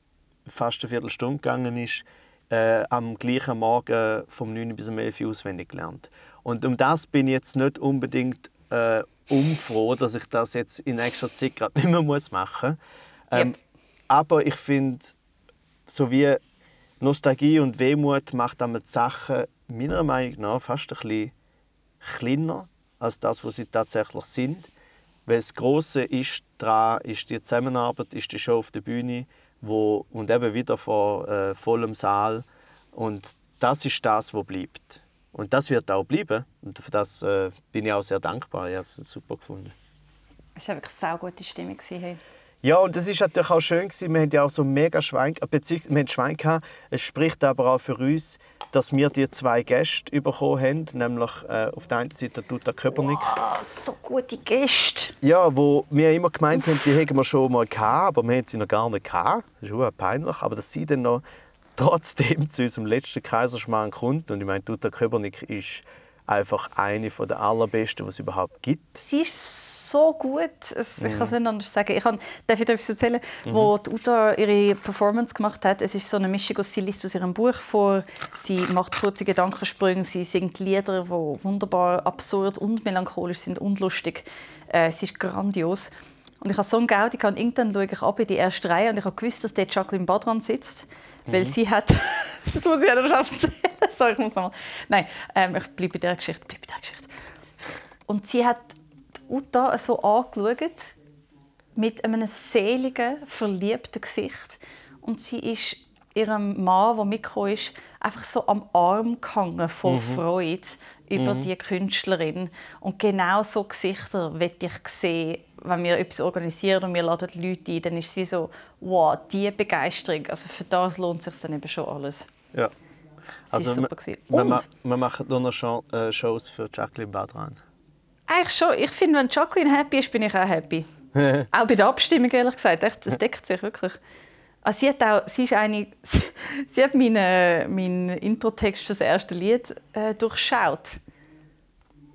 fast eine Viertelstunde gegangen ist, äh, am gleichen Morgen vom 9 bis 11 Uhr auswendig gelernt. Und um das bin ich jetzt nicht unbedingt äh, umfroh, dass ich das jetzt in nächster Zeit gerade nicht mehr muss machen muss. Ähm, yep. Aber ich finde, so wie Nostalgie und Wehmut macht damit Sachen meiner Meinung nach fast ein bisschen kleiner als das, was sie tatsächlich sind. Weil das Große ist daran, ist die Zusammenarbeit, ist die Show auf der Bühne wo, und eben wieder vor äh, vollem Saal. Und das ist das, was bleibt. Und das wird auch bleiben. Und für das äh, bin ich auch sehr dankbar. Ich habe es super gefunden. Es war wirklich eine sehr gute Stimmung. Hey. Ja, und es ist natürlich auch schön gewesen. Wir haben ja auch so mega Schwein, beziehungsweise wir haben Schwein gehabt. Es spricht aber auch für uns, dass wir die zwei Gäste bekommen haben, nämlich äh, auf der einen Seite Tuta Köpernick. Wow, so gute Gäste. Ja, wo wir immer gemeint haben, die hätten wir schon mal gehabt, aber wir haben sie noch gar nicht gehabt. Das ist auch peinlich, aber dass sie dann noch trotzdem zu unserem letzten Kaiserschmarrn kommt. Und ich meine, Tuta Köbernick ist einfach eine der allerbesten, die es überhaupt gibt. Sie ist so gut. Es, ich kann es nicht anders sagen. Ich kann, darf ich etwas erzählen? Mhm. Wo die Uta ihre Performance gemacht hat, es ist so eine Mischung aus, sie liest aus ihrem Buch vor, sie macht kurze Gedankensprünge, sie singt Lieder, die wunderbar absurd und melancholisch sind und lustig. Äh, sie ist grandios. Und ich habe so einen Gaudi, und irgendwann schaue ich ab in die erste Reihe und ich habe gewusst, dass dort Jacqueline Badran sitzt. Weil mhm. sie hat. das muss ich ja noch erzählen. Sorry, ich muss nochmal. Nein, ähm, ich bleibe bei dieser Geschichte. Bleib bei dieser Geschichte. Und sie hat Uta so angeschaut, mit einem seligen, verliebten Gesicht. Und sie ist ihrem Mann, der mitgekommen ist, einfach so am Arm gehangen vor mhm. Freude über mhm. die Künstlerin. Und genau so Gesichter möchte ich sehen, wenn wir etwas organisieren und wir laden Leute ein, dann ist es wie so, wow, diese Begeisterung. Also für das lohnt es sich dann eben schon alles. Ja. Das also, super. Wir, wir, wir machen nur noch äh, Shows für Jacqueline Badran. Eigentlich schon. Ich finde, wenn Jacqueline happy ist, bin ich auch happy. auch bei der Abstimmung, ehrlich gesagt. Das deckt sich wirklich. Also sie, hat auch, sie, ist eine, sie hat meinen, meinen Intro-Text für das erste Lied äh, durchschaut.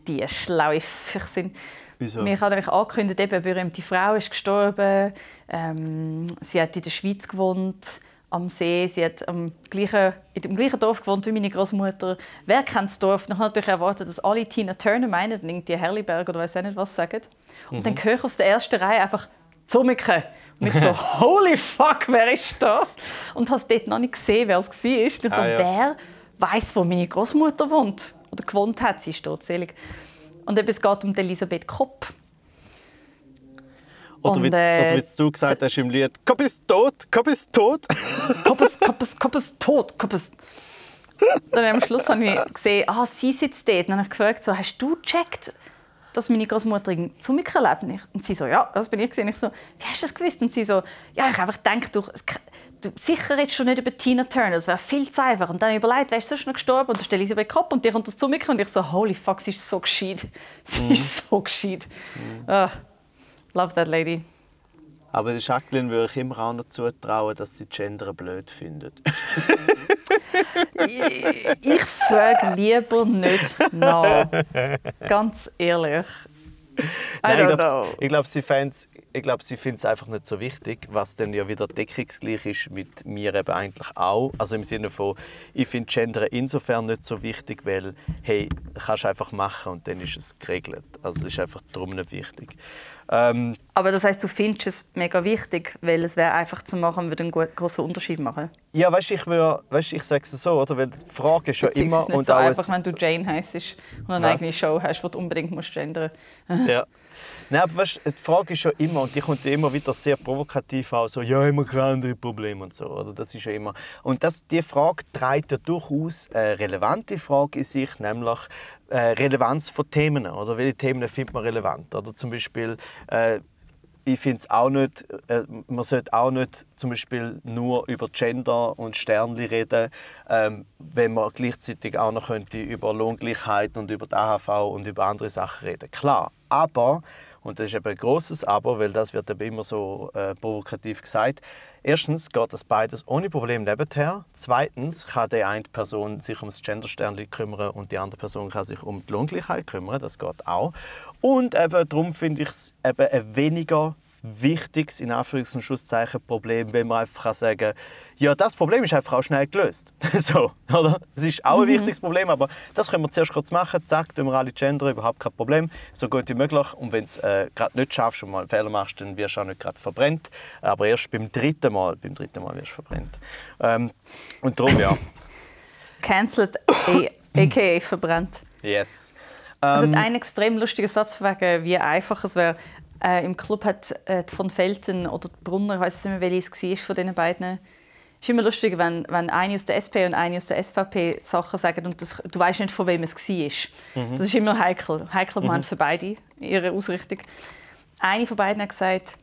Die schlaue Füchsin. Wieso? Mir hat nämlich angekündigt, eben, berühmte Frau ist gestorben. Ähm, sie hat in der Schweiz gewohnt, am See. Sie hat am gleichen, in dem gleichen Dorf gewohnt wie meine Großmutter. Wer kennt das Dorf? Ich habe natürlich erwartet, dass alle Tina Turner meinen, irgendwie Herliberg oder weiß nicht was sagen. Und mhm. dann höre ich aus der ersten Reihe einfach «Zumike!» Und ich so «Holy fuck, wer ist da?» Und habe es dort noch nicht gesehen, wer es war. Und ich dachte, ah, ja. wer weiß, wo meine Großmutter wohnt oder gewohnt hat. Sie ist totselig. Und es geht um Elisabeth Kopp. Oder, und, wie, äh, oder wie du gesagt hast im Lied, Kopp ist tot, Kopp ist tot. Kopp ist, Kopp ist, Kopp ist tot, Kopp ist... Dann am Schluss habe ich gesehen, ah, sie sitzt dort. Und dann habe ich gefragt, so, hast du gecheckt, dass meine Großmutter zu mir lebt? Und sie so, ja, das bin ich. Und ich so, wie hast du das gewusst? Und sie so, ja, ich habe einfach gedacht, du, du sicher redest du nicht über Tina Turner, das wäre viel zu einfach. Und dann überlegt, wer ist sonst noch gestorben? Und dann stelle ich Elisabeth Kopp und die kommt das zu mir und ich so, holy fuck, sie ist so gescheit. Sie mm. ist so gescheit. Mm. Uh, love that lady. Aber Jacqueline würde ich immer auch noch zutrauen, dass sie Gender blöd findet. ich, ich frage lieber nicht nach. Ganz ehrlich. Nein, ich don't glaube, glaube, sie fänden's- ich glaube, sie finden es einfach nicht so wichtig, was dann ja wieder deckungsgleich ist mit mir eben eigentlich auch. Also im Sinne von, ich finde Gender insofern nicht so wichtig, weil, hey, kannst du einfach machen und dann ist es geregelt. Also es ist einfach darum nicht wichtig. Ähm, Aber das heißt, du findest es mega wichtig, weil es wäre einfach zu machen, würde einen großen Unterschied machen. ja, weißt du, ich, weißt, ich sage es so, oder? Weil die Frage ist ja immer es ist nicht und so einfach, wenn du Jane heisst und eine eigene Show hast, die du unbedingt musst gendern Ja. Nein, aber weißt, die Frage ist ja immer, und die kommt immer wieder sehr provokativ auch, so, ja, immer keine anderen Probleme und so. Oder? Das ist ja immer. Und das, die Frage trägt ja durchaus eine relevante Frage in sich, nämlich äh, Relevanz von Themen. Oder welche Themen findet man relevant? Oder zum Beispiel, äh, ich finde es auch nicht, äh, man sollte auch nicht zum Beispiel nur über Gender und Sternli reden, ähm, wenn man gleichzeitig auch noch könnte über Lohngleichheit und über die AHV und über andere Sachen reden. Klar, aber, und das ist eben ein grosses Aber, weil das wird eben immer so äh, provokativ gesagt, erstens geht das beides ohne Problem nebenher. Zweitens kann die eine Person sich ums Gendersternli kümmern und die andere Person kann sich um die Lohngleichheit kümmern, das geht auch. Und eben darum finde ich es eben ein weniger wichtiges, in Anführungs- und Schlusszeichen, Problem, wenn man einfach kann sagen kann, ja, das Problem ist einfach auch schnell gelöst. so, oder? Es ist auch ein wichtiges Problem, aber das können wir zuerst kurz machen. Zack, tun wir alle gendern, überhaupt kein Problem. So gut wie möglich. Und wenn du es äh, gerade nicht schaffst und mal einen Fehler machst, dann wirst du auch nicht gerade verbrennt. Aber erst beim dritten Mal, beim dritten Mal wirst du verbrennt. Ähm, und darum, ja. Cancelled, aka verbrannt. Yes. Also Ähm, hat einen extrem lustigen Satz wegen, wie einfach es wäre. Äh, Im Club hat äh, die von Felten oder Brunner, ich weiß nicht mehr, welches es war von diesen beiden. Es ist immer lustig, wenn, wenn eine aus der SP und eine aus der SVP Sachen sagen und das, du weißt nicht, von wem es war. Mhm. Das ist immer heikel. Heikel Moment für beide, ihre Ausrichtung. Eine von beiden hat gesagt,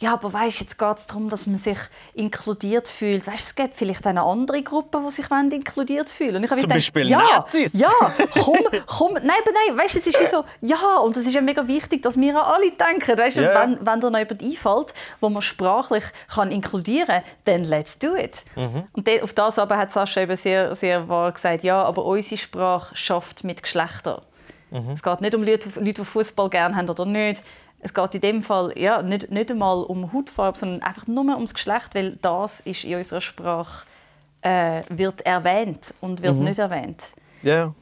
ja, aber weißt, jetzt geht es darum, dass man sich inkludiert fühlt. Weißt, es gibt vielleicht eine andere Gruppe, die sich inkludiert fühlen. Und ich habe Zum gedacht, Beispiel ja, Nazis. Ja, komm, komm. Nein, aber nein, weißt, es ist wie so, ja, und es ist ja mega wichtig, dass wir an alle denken. Weißt, ja. wenn, wenn dir noch jemand einfällt, wo man sprachlich kann inkludieren kann, dann let's do it. Mhm. Und auf das aber hat Sascha eben sehr, sehr wahr gesagt, ja, aber unsere Sprache schafft mit Geschlechtern. Mhm. Es geht nicht um Leute, Leute, die Fußball gerne haben oder nicht. Es geht in dem Fall ja, nicht, nicht einmal um Hautfarbe, sondern einfach nur ums Geschlecht, weil das ist in unserer Sprache äh, wird erwähnt und Mhm. wird nicht erwähnt. Ja,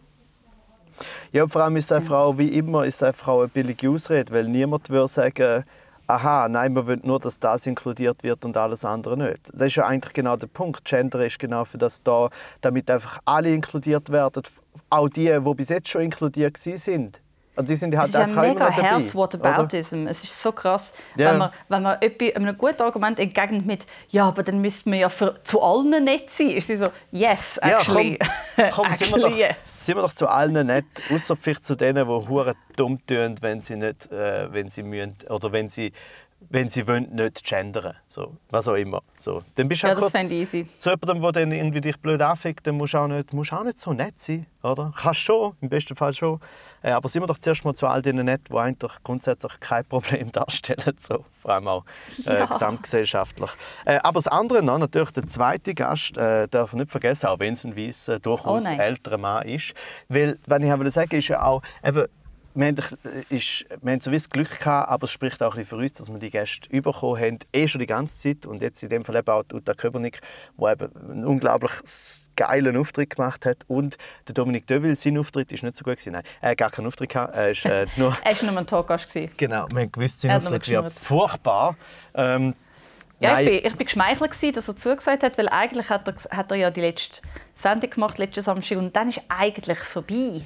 ja. Vor allem ist einfach auch, wie immer, ist einfach auch eine billige Ausrede, weil niemand würde sagen, aha, nein, man will nur, dass das inkludiert wird und alles andere nicht. Das ist ja eigentlich genau der Punkt. Gender ist genau für das da, damit einfach alle inkludiert werden, auch die, die bis jetzt schon inkludiert waren. sind. Also die sind halt Es ist ein einfach mega. Herz? Whataboutism. Es ist so krass, Ja. wenn man, wenn man etwas- einem guten Argument entgegnet mit «Ja, aber dann müsste man ja für, zu allen nett sein». Ist sie so «Yes, actually». Ja, komm, komm sind, wir actually, doch, yes. sind wir doch zu allen nett, außer vielleicht zu denen, die hure dumm tun, wenn sie nicht, äh, wenn sie müssen, oder wenn sie, wenn sie wollen, nicht gendern, so, was auch immer. So, dann bist du Ja, das fände ich easy. zu jemandem, der dann irgendwie dich blöd anfickt, dann musst du auch nicht, musst auch nicht so nett sein, oder? Kannst schon, im besten Fall schon. Äh, aber sind wir doch zuerst mal zu all denen nett, die eigentlich grundsätzlich kein Problem darstellen, so, vor allem auch äh, Ja. gesamtgesellschaftlich. Äh, aber das andere noch, natürlich der zweite Gast, äh, darf man nicht vergessen, auch wenn es ein weißer, durchaus Oh nein. älterer Mann ist. Weil, wenn ich wollte sagen, ist ja auch, eben, wir haben, äh, ist, wir haben so das Glück gehabt, aber es spricht auch ein bisschen für uns, dass wir die Gäste bekommen haben, eh schon die ganze Zeit. Und jetzt in dem Fall eben auch Uta Köbernick, die eben einen unglaublich geilen Auftritt gemacht hat. Und der Dominik Deville, sein Auftritt ist nicht so gut gewesen. Nein, er hat gar keinen Auftritt gehabt. Er ist äh, nur... Er war nur ein Talkgast. Genau, wir haben gewusst, sein Auftritt wird furchtbar. Ähm, Ja, nein, ich bin, ich bin geschmeichelt, gewesen, dass er zugesagt hat, weil eigentlich hat er, hat er ja die letzte Sendung gemacht, letzten Samstag, und dann ist eigentlich vorbei.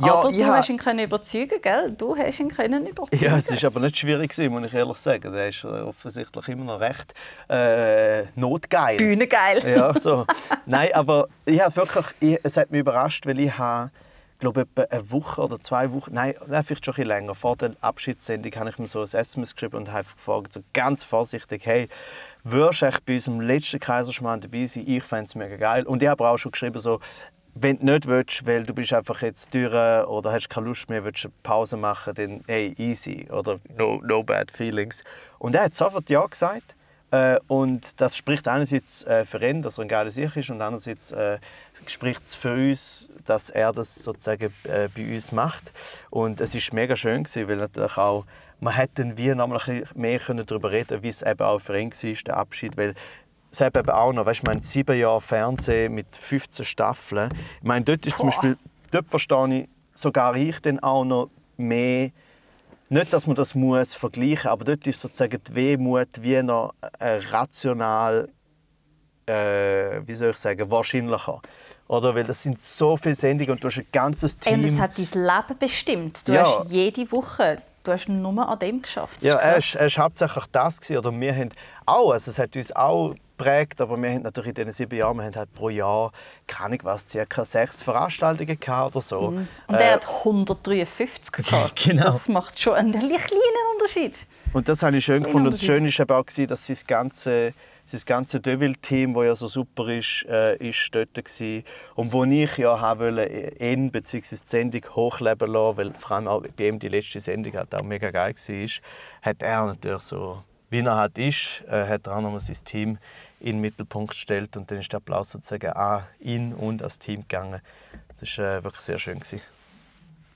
Ja, aber ich du ha- hast ihn können überzeugen, gell? Du hast ihn können überzeugen. Ja, es war aber nicht schwierig, muss ich ehrlich sagen. Der ist äh, offensichtlich immer noch recht äh, notgeil. Bühnengeil. Ja, so. Nein, aber ich habe wirklich, ich, es hat mich überrascht, weil ich habe, glaube etwa eine Woche oder zwei Wochen, nein, vielleicht schon ein bisschen länger, vor der Abschiedssendung habe ich mir so ein SMS geschrieben und habe gefragt, so ganz vorsichtig, hey, würdest du echt bei unserem letzten Kaiserschmarrn dabei sein? Ich fände es mega geil. Und ich habe auch schon geschrieben, so, wenn du nicht willst, weil du bist einfach jetzt durch oder hast keine Lust mehr, willst eine Pause machen, dann hey, easy oder no, no bad feelings. Und er hat sofort Ja gesagt. Äh, und das spricht einerseits äh, für ihn, dass er ein geiler Sieg ist, und andererseits äh, spricht es für uns, dass er das sozusagen bei uns macht. Und es ist mega schön gewesen, weil natürlich auch man hätte wir noch mal mehr darüber reden, wie es eben auch für ihn war, der Abschied, weil es eben auch noch, weißt, ich meine, sieben Jahre Fernsehen mit 15 Staffeln. Ich meine, dort ist zum Beispiel, dort verstehe ich sogar ich dann auch noch mehr nicht, dass man das muss vergleichen, aber dort ist sozusagen die Wehmut wie noch äh, rational, äh, wie soll ich sagen, wahrscheinlicher. Oder? Weil das sind so viele Sendungen und du hast ein ganzes Team. Und es hat dein Leben bestimmt. Du Ja. hast jede Woche, du hast nur an dem geschafft. Das Ja, er er ist hauptsächlich das gewesen, oder wir haben auch, also es hat uns auch geprägt, aber wir haben natürlich in diesen sieben Jahren, wir haben halt pro Jahr, keine was, circa sechs Veranstaltungen gehabt oder so. Und er hat 153 gehabt. Genau. Das macht schon einen kleinen Unterschied. Und das habe ich schön gefunden. Und das. Schöne war auch, dass sein ganze, sein ganze Deville-Team, das ja so super ist, äh, ist dort war. Und wo ich ja haben wollte, ihn bzw. die Sendung hochleben lassen, weil vor allem auch ihm die letzte Sendung halt auch mega geil war, hat er natürlich so, wie er halt ist, äh, hat er auch nochmal sein Team in den Mittelpunkt gestellt. Und dann ist der Applaus sozusagen an ihn und das Team gegangen. Das war äh, wirklich sehr schön. Gewesen.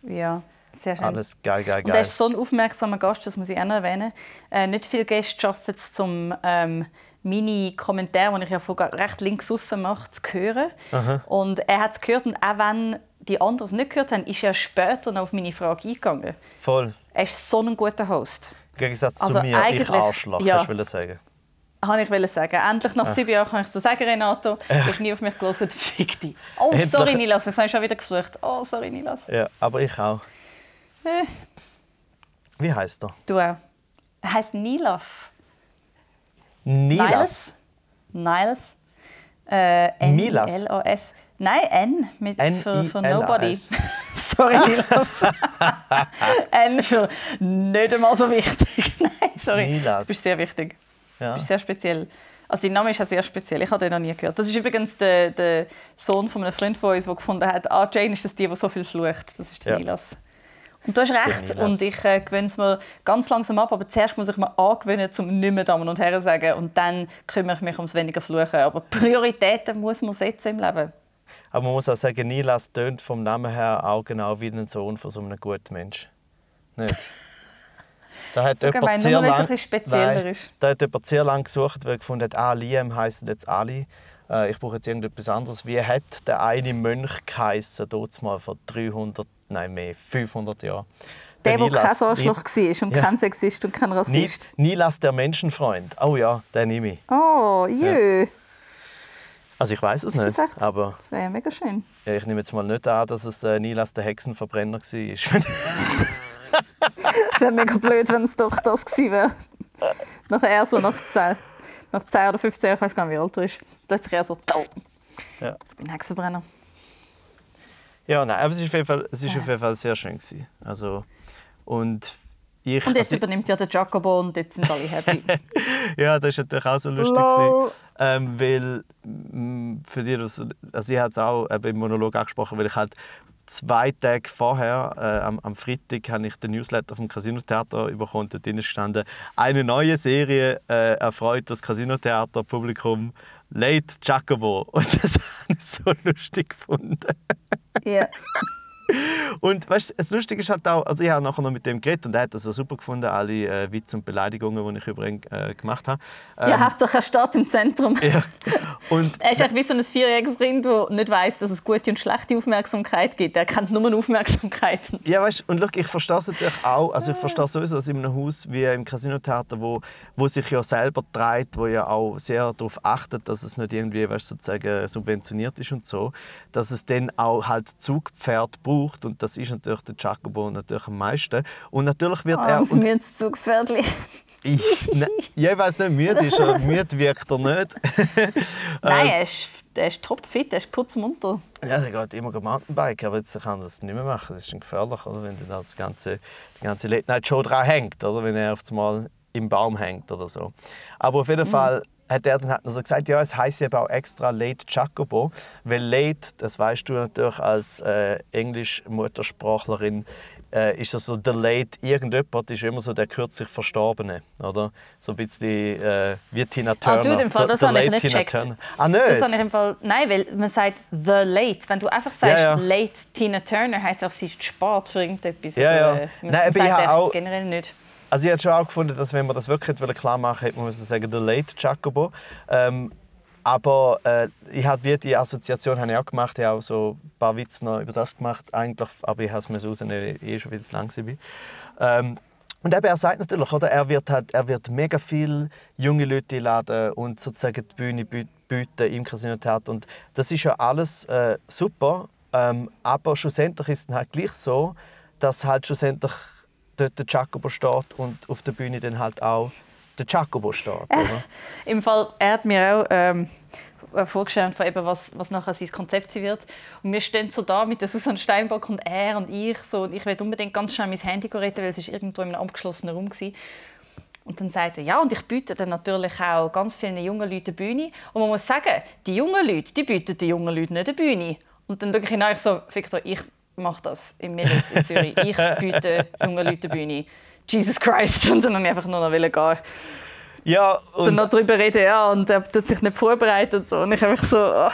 Ja, sehr schön. Alles geil, geil, Und er geil. ist so ein aufmerksamer Gast, das muss ich auch noch erwähnen. Äh, nicht viele Gäste schaffen es, zum ähm, meine Kommentare, die ich ja von recht links außen mache, zu hören. Und er hat es gehört und auch wenn die anderen es nicht gehört haben, ist er später noch auf meine Frage eingegangen. Voll. Er ist so ein guter Host. Im Gegensatz Also zu mir, ich eigentlich- Arschloch, ja. hast du sagen. Habe ich sagen. Endlich nach sieben Jahren kann ich so sagen, Renato. Du hast nie auf mich gehört. Fick dich. Oh, Endlich. sorry, Nilas. Jetzt habe ich schon wieder geflucht. Oh, sorry, Nilas. Ja, aber ich auch. Äh, Wie heißt er? du auch. Er heißt Nilas. Nilas. Niles. Äh, N Milas? L O S. Nein, N mit für, für N-I-L-A-S. Nobody. Sorry, Nilas. N für nicht einmal so wichtig. Nein, sorry. Nilas. Du bist sehr wichtig. Ja. Du bist sehr speziell. Also dein Name ist ja sehr speziell. Ich habe den noch nie gehört. Das ist übrigens der, der Sohn von einem Freund von uns, der gefunden hat, ah, Jane ist das die, die so viel flucht. Das ist der Ja. Nilas. Und du hast recht. Und ich äh, gewöhne es mir ganz langsam ab. Aber zuerst muss ich mir angewöhnen, um nicht mehr Damen und Herren zu sagen. Und dann kümmere ich mich ums weniger Fluchen. Aber Prioritäten muss man setzen im Leben. Aber man muss auch sagen, Nilas tönt vom Namen her auch genau wie ein Sohn von so einem guten Mensch. Nicht? Da hat So gemein, jemand nur lang, Nein. Da hat jemand sehr lange gesucht, weil er gefunden hat, ah, Liam heisst jetzt Ali. Äh, ich brauche jetzt irgendetwas anderes. Wie hat der eine Mönch geheissen, dort mal vor 300, nein mehr, 500 Jahren? Der, der Nilas. kein Arschloch war und Ja. kein Sexist und kein Rassist. Nilas der Menschenfreund. Oh ja, den nehme ich. Oh, jö. Also ich weiß es Ist nicht, das echt? aber Das wäre ja mega schön. ja, ich nehme jetzt mal nicht an, dass es äh, Nilas der Hexenverbrenner war. Es wäre mega blöd, wenn es doch das gewesen wäre. Nachher er so nach 10, nach 10 oder 15 Jahren, ich weiß gar nicht, wie alt er ist, plötzlich er so, oh, ja. ich bin Hexenbrenner. Ja, nein, aber es ist auf jeden Fall, es ist auf jeden Fall sehr schön gewesen. Also und ich, Und jetzt also, übernimmt ja der Jacobo und jetzt sind alle happy. ja, das ist natürlich auch so lustig ähm, weil mm, für die, das, also ich habe es auch eben im Monolog angesprochen, weil ich halt zwei Tage vorher, äh, am, am Freitag, habe ich den Newsletter vom Casino Theater bekommen. und Dort gestanden, eine neue Serie äh, erfreut das Casino Theater Publikum. Late Jacobo. Und das habe ich so lustig gefunden. ja. Und weißt, das Lustige ist halt auch, also ich habe nachher noch mit dem geredet und er hat das auch super gefunden, alle äh, Witze und Beleidigungen, die ich über ihn äh, gemacht habe. Ähm, ja, Hauptsache er steht im Zentrum. ja. Und Er ist wie so ein vierjähriges Kind, das nicht weiß, dass es gute und schlechte Aufmerksamkeit gibt. Er kennt nur Aufmerksamkeit. Ja, weißt, und schau, ich verstehe es natürlich auch. Also ich verstehe sowieso, dass in einem Haus wie im Casino-Theater, wo, wo sich ja selber trägt, wo ja auch sehr darauf achtet, dass es nicht irgendwie weißt, sozusagen subventioniert ist und so, dass es dann auch halt Zugpferd braucht und das ist natürlich der Jacobo natürlich am meisten. Und natürlich wird er... Armes und Mützugpferdli. ich, ne, ja, ich weiß nicht, müde ist er, müde wirkt er nicht. Nein, er ist, er ist topfit, er ist putzmunter. Ja, der geht immer Mountainbike, aber jetzt kann er das nicht mehr machen. Das ist schon gefährlich, oder? wenn dann das ganze, die ganze Late-Night-Show dran hängt, oder? wenn er auf einmal im Baum hängt oder so. Aber auf jeden Fall hat er dann hat er so gesagt, ja, es heißt aber auch extra Late Jacobo, weil Late, das weißt du natürlich als äh, Englisch-Muttersprachlerin, äh, ist so der Late irgendjemand ist immer so der kürzlich Verstorbene, oder? So ein bisschen äh, wie Tina Turner. Ah, du, im Fall, das habe ich nicht Tina Turner. Ah, nicht? Das habe ich im Fall, nein, weil man sagt The Late. Wenn du einfach sagst ja, ja. Late Tina Turner, heisst es auch, sie ist spät für irgendetwas. Ja, ja. Äh, man, nein, man sagt auch, generell nicht. Also ich habe schon auch gefunden, dass wenn man das wirklich klar machen hätte man sagen, The Late Jacobo. Ähm, aber äh, ich habe wie die Assoziation habe ich auch gemacht, ich habe auch so ein paar Witze noch über das gemacht, eigentlich, aber ich habe es mir so rausnehmen, eh schon wieder zu lang war. Ähm, und eben, er sagt natürlich, oder, er, wird halt, er wird mega viele junge Leute einladen und sozusagen die Bühne bieten im Casino Theater. Und das ist ja alles äh, super, ähm, aber schlussendlich ist es halt gleich so, dass halt schlussendlich dort der Jacobo steht und auf der Bühne dann halt auch der Jacobo steht. Oder? Im Fall, er hat mir auch ähm, vorgestellt, von eben, was, was nachher sein Konzept sein wird. Und wir stehen so da mit der Susanne Steinbock und er und ich. So, und ich will unbedingt ganz schnell mein Handy retten, weil es irgendwo in einem abgeschlossenen Raum war. Und dann sagt er, ja, und ich biete dann natürlich auch ganz vielen jungen Leuten eine Bühne. Und man muss sagen, die jungen Leute, die bieten den jungen Leuten nicht eine Bühne. Und dann schaue ich ihn an, ich so, Victor, ich mache das im Mittels in Zürich. Ich biete jungen Leuten Bühne. Jesus Christ. Und dann habe ich einfach nur noch gehen. Ja, und dann noch darüber reden, ja, und er tut sich nicht vorbereitet und so. Und ich einfach so, oh,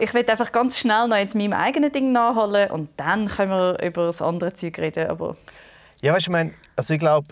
ich will einfach ganz schnell noch jetzt meinem eigenen Ding nachholen und dann können wir über das andere Zeug reden. Aber ja, weißt du, ich meine, also ich glaube,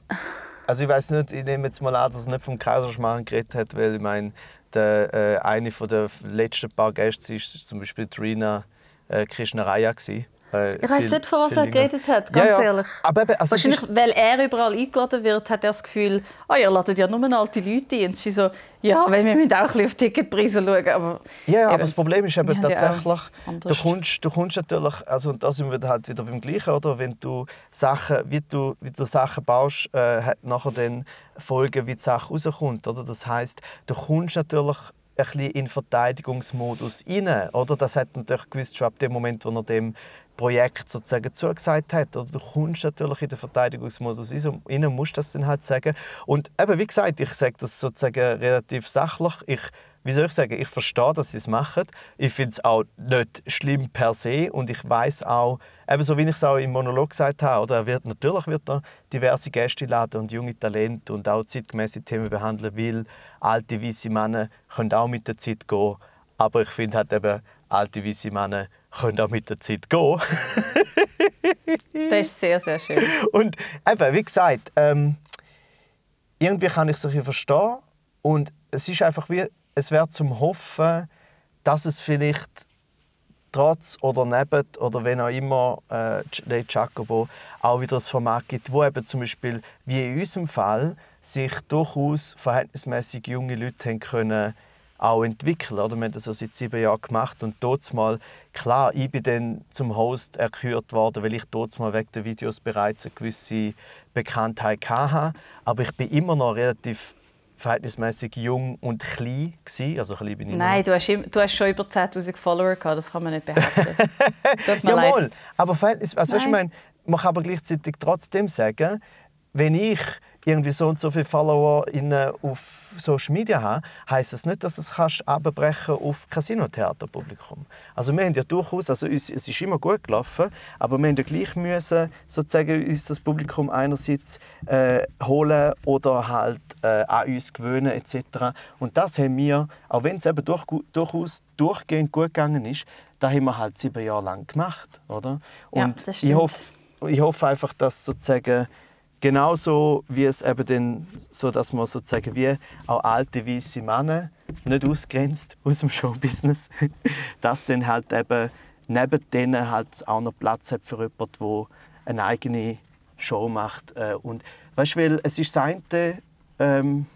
also ich weiß nicht, ich nehme jetzt mal an, dass er nicht vom Kaiserschmarrn geredet hat, weil ich meine, der, äh, eine der letzten paar Gäste war zum Beispiel Trina äh, Krishnaraya. Gewesen. Ich weiß nicht, von was er geredet hat, ganz ja, ja. ehrlich. Aber eben, also Wahrscheinlich, ist... weil er überall eingeladen wird, hat er das Gefühl, oh, ihr ladet ja nur alte Leute ein. Es ist so, ja, weil wir müssen auch ein bisschen auf Ticketpreise schauen. Aber, ja, aber das Problem ist eben tatsächlich, du kommst, du kommst natürlich, also, und da sind wir halt wieder beim Gleichen, oder? wenn du Sachen, wie du, wie du Sachen baust, äh, hat nachher dann Folgen, wie die Sache rauskommt. Oder? Das heißt, du kommst natürlich ein bisschen in Verteidigungsmodus rein. Oder? Das hat natürlich gewusst schon ab dem Moment, wo er dem Projekt sozusagen zugesagt hat. Oder du kommst natürlich in den Verteidigungsmodus rein musst das dann halt sagen. Und eben, wie gesagt, ich sage das sozusagen relativ sachlich. Ich, wie soll ich sagen, ich verstehe, dass sie es machen. Ich finde es auch nicht schlimm per se und ich weiß auch, ebenso wie ich es auch im Monolog gesagt habe, oder er wird, natürlich wird er diverse Gäste laden und junge Talente und auch zeitgemäße Themen behandeln, weil alte, weiße Männer können auch mit der Zeit gehen. Aber ich finde halt eben, alte, weiße Männer können auch mit der Zeit gehen. das ist sehr, sehr schön. Und eben, wie gesagt, ähm, irgendwie kann ich es verstehen. Und es ist einfach wie, es wäre zum Hoffen, dass es vielleicht trotz oder neben oder wenn auch immer äh, Le Jacobo auch wieder ein Format gibt, wo eben zum Beispiel, wie in unserem Fall, sich durchaus verhältnismäßig junge Leute haben können auch entwickeln. Oder? Wir haben das so seit sieben Jahren gemacht und dort mal, klar, ich bin dann zum Host erkürt worden, weil ich dort mal wegen der Videos bereits eine gewisse Bekanntheit hatte. Aber ich bin immer noch relativ verhältnismäßig jung und klein gewesen. Also klein bin ich Nein, du hast, du hast schon über 10'000 Follower gehabt, das kann man nicht behaupten. Tut mir Jawohl, leid. aber Verhältnis, also, weißt, ich meine, man kann aber gleichzeitig trotzdem sagen, wenn ich irgendwie so und so viele Follower in, auf Social Media haben, heisst das nicht, dass du es kannst abbrechen auf Casino-Theaterpublikum. Also wir haben ja durchaus, also uns, es ist immer gut gelaufen, aber wir haben ja gleich müssen sozusagen uns das Publikum einerseits äh, holen oder halt äh, an uns gewöhnen etc. Und das haben wir, auch wenn es eben durch, durchaus durchgehend gut gegangen ist, da haben wir halt sieben Jahre lang gemacht, oder? Und ja, das stimmt. ich hoffe, ich hoffe einfach, dass sozusagen Genauso wie es eben dann, so dass man sozusagen wie auch alte weiße Männer nicht ausgrenzt aus dem Showbusiness, dass dann halt eben neben denen halt auch noch Platz hat für jemanden, der eine eigene Show macht. Äh, und weißt, weil es ist das eine, ähm,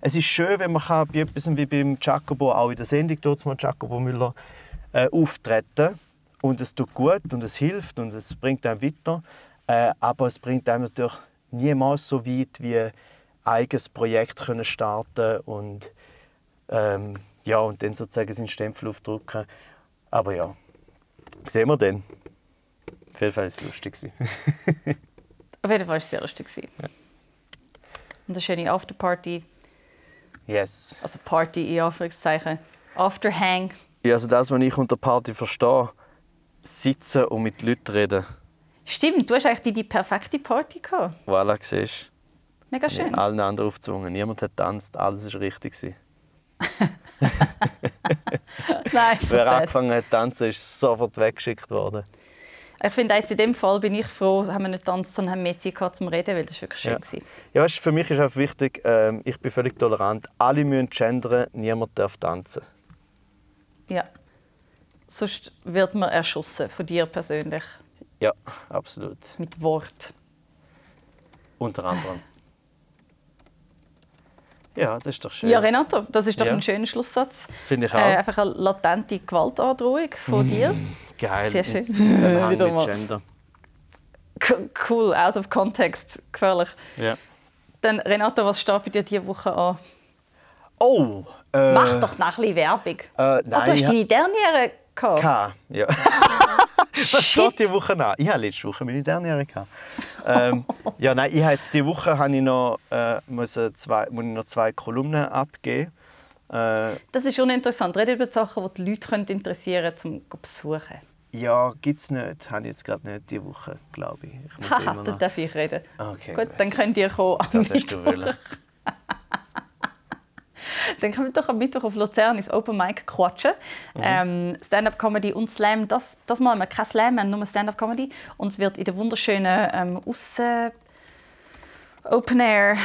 es ist schön, wenn man kann, bei etwas wie beim Jacobo, auch in der Sendung dort mal Jacobo Müller, äh, auftreten und es tut gut und es hilft und es bringt einem weiter. Äh, aber es bringt einem natürlich niemals so weit wie ein eigenes Projekt können starten und ähm, ja und dann sozusagen seinen Stempel aufdrücken. Aber ja, sehen wir dann. Auf jeden Fall war es lustig. Auf jeden Fall war es sehr lustig. Ja. Und eine schöne Afterparty. Yes. Also Party in Anführungszeichen. Afterhang. Ja, also das, was ich unter Party verstehe, sitzen und mit Leuten reden. Stimmt, du hast eigentlich die perfekte Party gehabt. Voilà, siehst Mega du. schön. Allen anderen aufgezwungen. Niemand hat getanzt, alles war richtig. Nein, Wer angefangen hat zu tanzen, ist sofort weggeschickt worden. Ich finde, jetzt in dem Fall bin ich froh, haben wir nicht getanzt, sondern haben mehr Zeit gehabt zum Reden, weil das war wirklich schön. Ja. gewesen. Ja, weißt, für mich ist auch wichtig, ähm, ich bin völlig tolerant. Alle müssen gendern, niemand darf tanzen. Ja. Sonst wird man erschossen von dir persönlich Ja, absolut. mit Wort. Unter anderem. Ja, das ist doch schön. Ja, Renato, das ist doch Ja. ein schöner Schlusssatz. Finde ich Äh, auch. einfach eine latente Gewaltandrohung von dir. Geil. sehr schön. Wieder mit mal. Gender. Cool, out of context, gefährlich. Ja. Dann, Renato, was steht bei dir diese Woche an? Oh! Äh, Mach doch noch ein bisschen Werbung. Äh, Ah, nein, du hast ich deine Derniere gehabt. K. Ja. Was steht diese Woche an? Ich hatte letzte Woche meine Derniere. Ähm, ja, nein, ich jetzt diese Woche habe ich noch, äh, müssen zwei, muss ich noch zwei Kolumnen abgeben. Äh, Das ist schon interessant. Rede über die Sachen, die die Leute interessieren können, um zu besuchen. ja, gibt es nicht. Habe ich jetzt gerade nicht diese Woche, glaube ich. Ich muss Haha, immer dann noch. darf ich reden. Okay, gut, gut. dann könnt ihr kommen. Das hast du wollen. Dann können wir doch am Mittwoch auf Luzern ins Open Mic quatschen. Mhm. Ähm, Stand-up-Comedy und Slam. Das, das Mal wir kein Slam, wir haben nur Stand-up-Comedy. Und es wird in der wunderschönen ähm, Aussen Open Air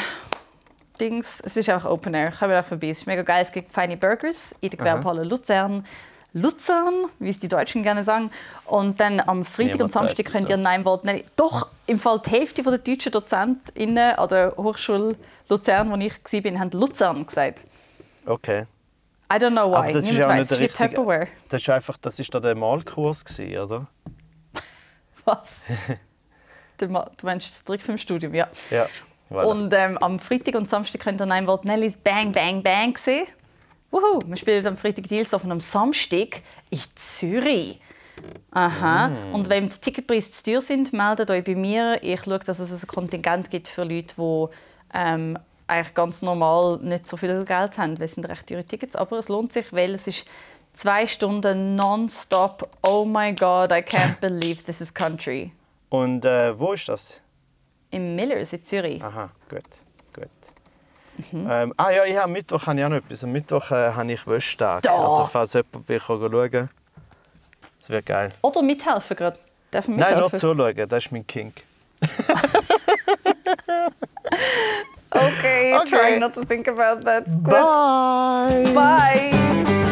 Dings. Es ist einfach Open Air. Kommen wir auch vorbei. Es ist mega geil. Es gibt feine Burgers in der Gewerbehalle Luzern. Luzern, wie es die Deutschen gerne sagen. Und dann am Freitag und Samstag könnt ihr Nein Wort nennen. Doch, im Fall die Hälfte der deutschen DozentInnen an der Hochschule Luzern, wo ich war, haben Luzern gesagt. Okay. I don't know why. Aber das ist Niemand ja auch weiss. nicht ist richtige. Tupperware. Das ist einfach, das ist da der Malkurs gewesen, oder? Was? Du meinst das Trickfilmstudium, ja. Ja. Voilà. Und ähm, am Freitag und Samstag könnt ihr Nein Wort Nellis Bang Bang Bang sehen. Wuhu, wir spielen am Freitag Deals auf und am Samstag in Zürich. Aha. Mm. Und wenn die Ticketpreise zu teuer sind, meldet euch bei mir. Ich schaue, dass es ein Kontingent gibt für Leute, die ähm, eigentlich ganz normal nicht so viel Geld haben, weil es sind recht teure Tickets. Aber es lohnt sich, weil es ist zwei Stunden nonstop. Oh my God, I can't believe this is country. Und äh, wo ist das? Im Millers in Zürich. Aha, gut. gut. Mhm. Ähm, ah ja, ich habe am Mittwoch habe ich auch noch etwas. Am Mittwoch äh, habe ich Wäschtag. Also falls jemand will schauen, das wäre geil. Oder mithelfen gerade. Darf Nein, nur zuschauen, das ist mein Kink. Okay, Okay. trying not to think about that. Bye! Bye.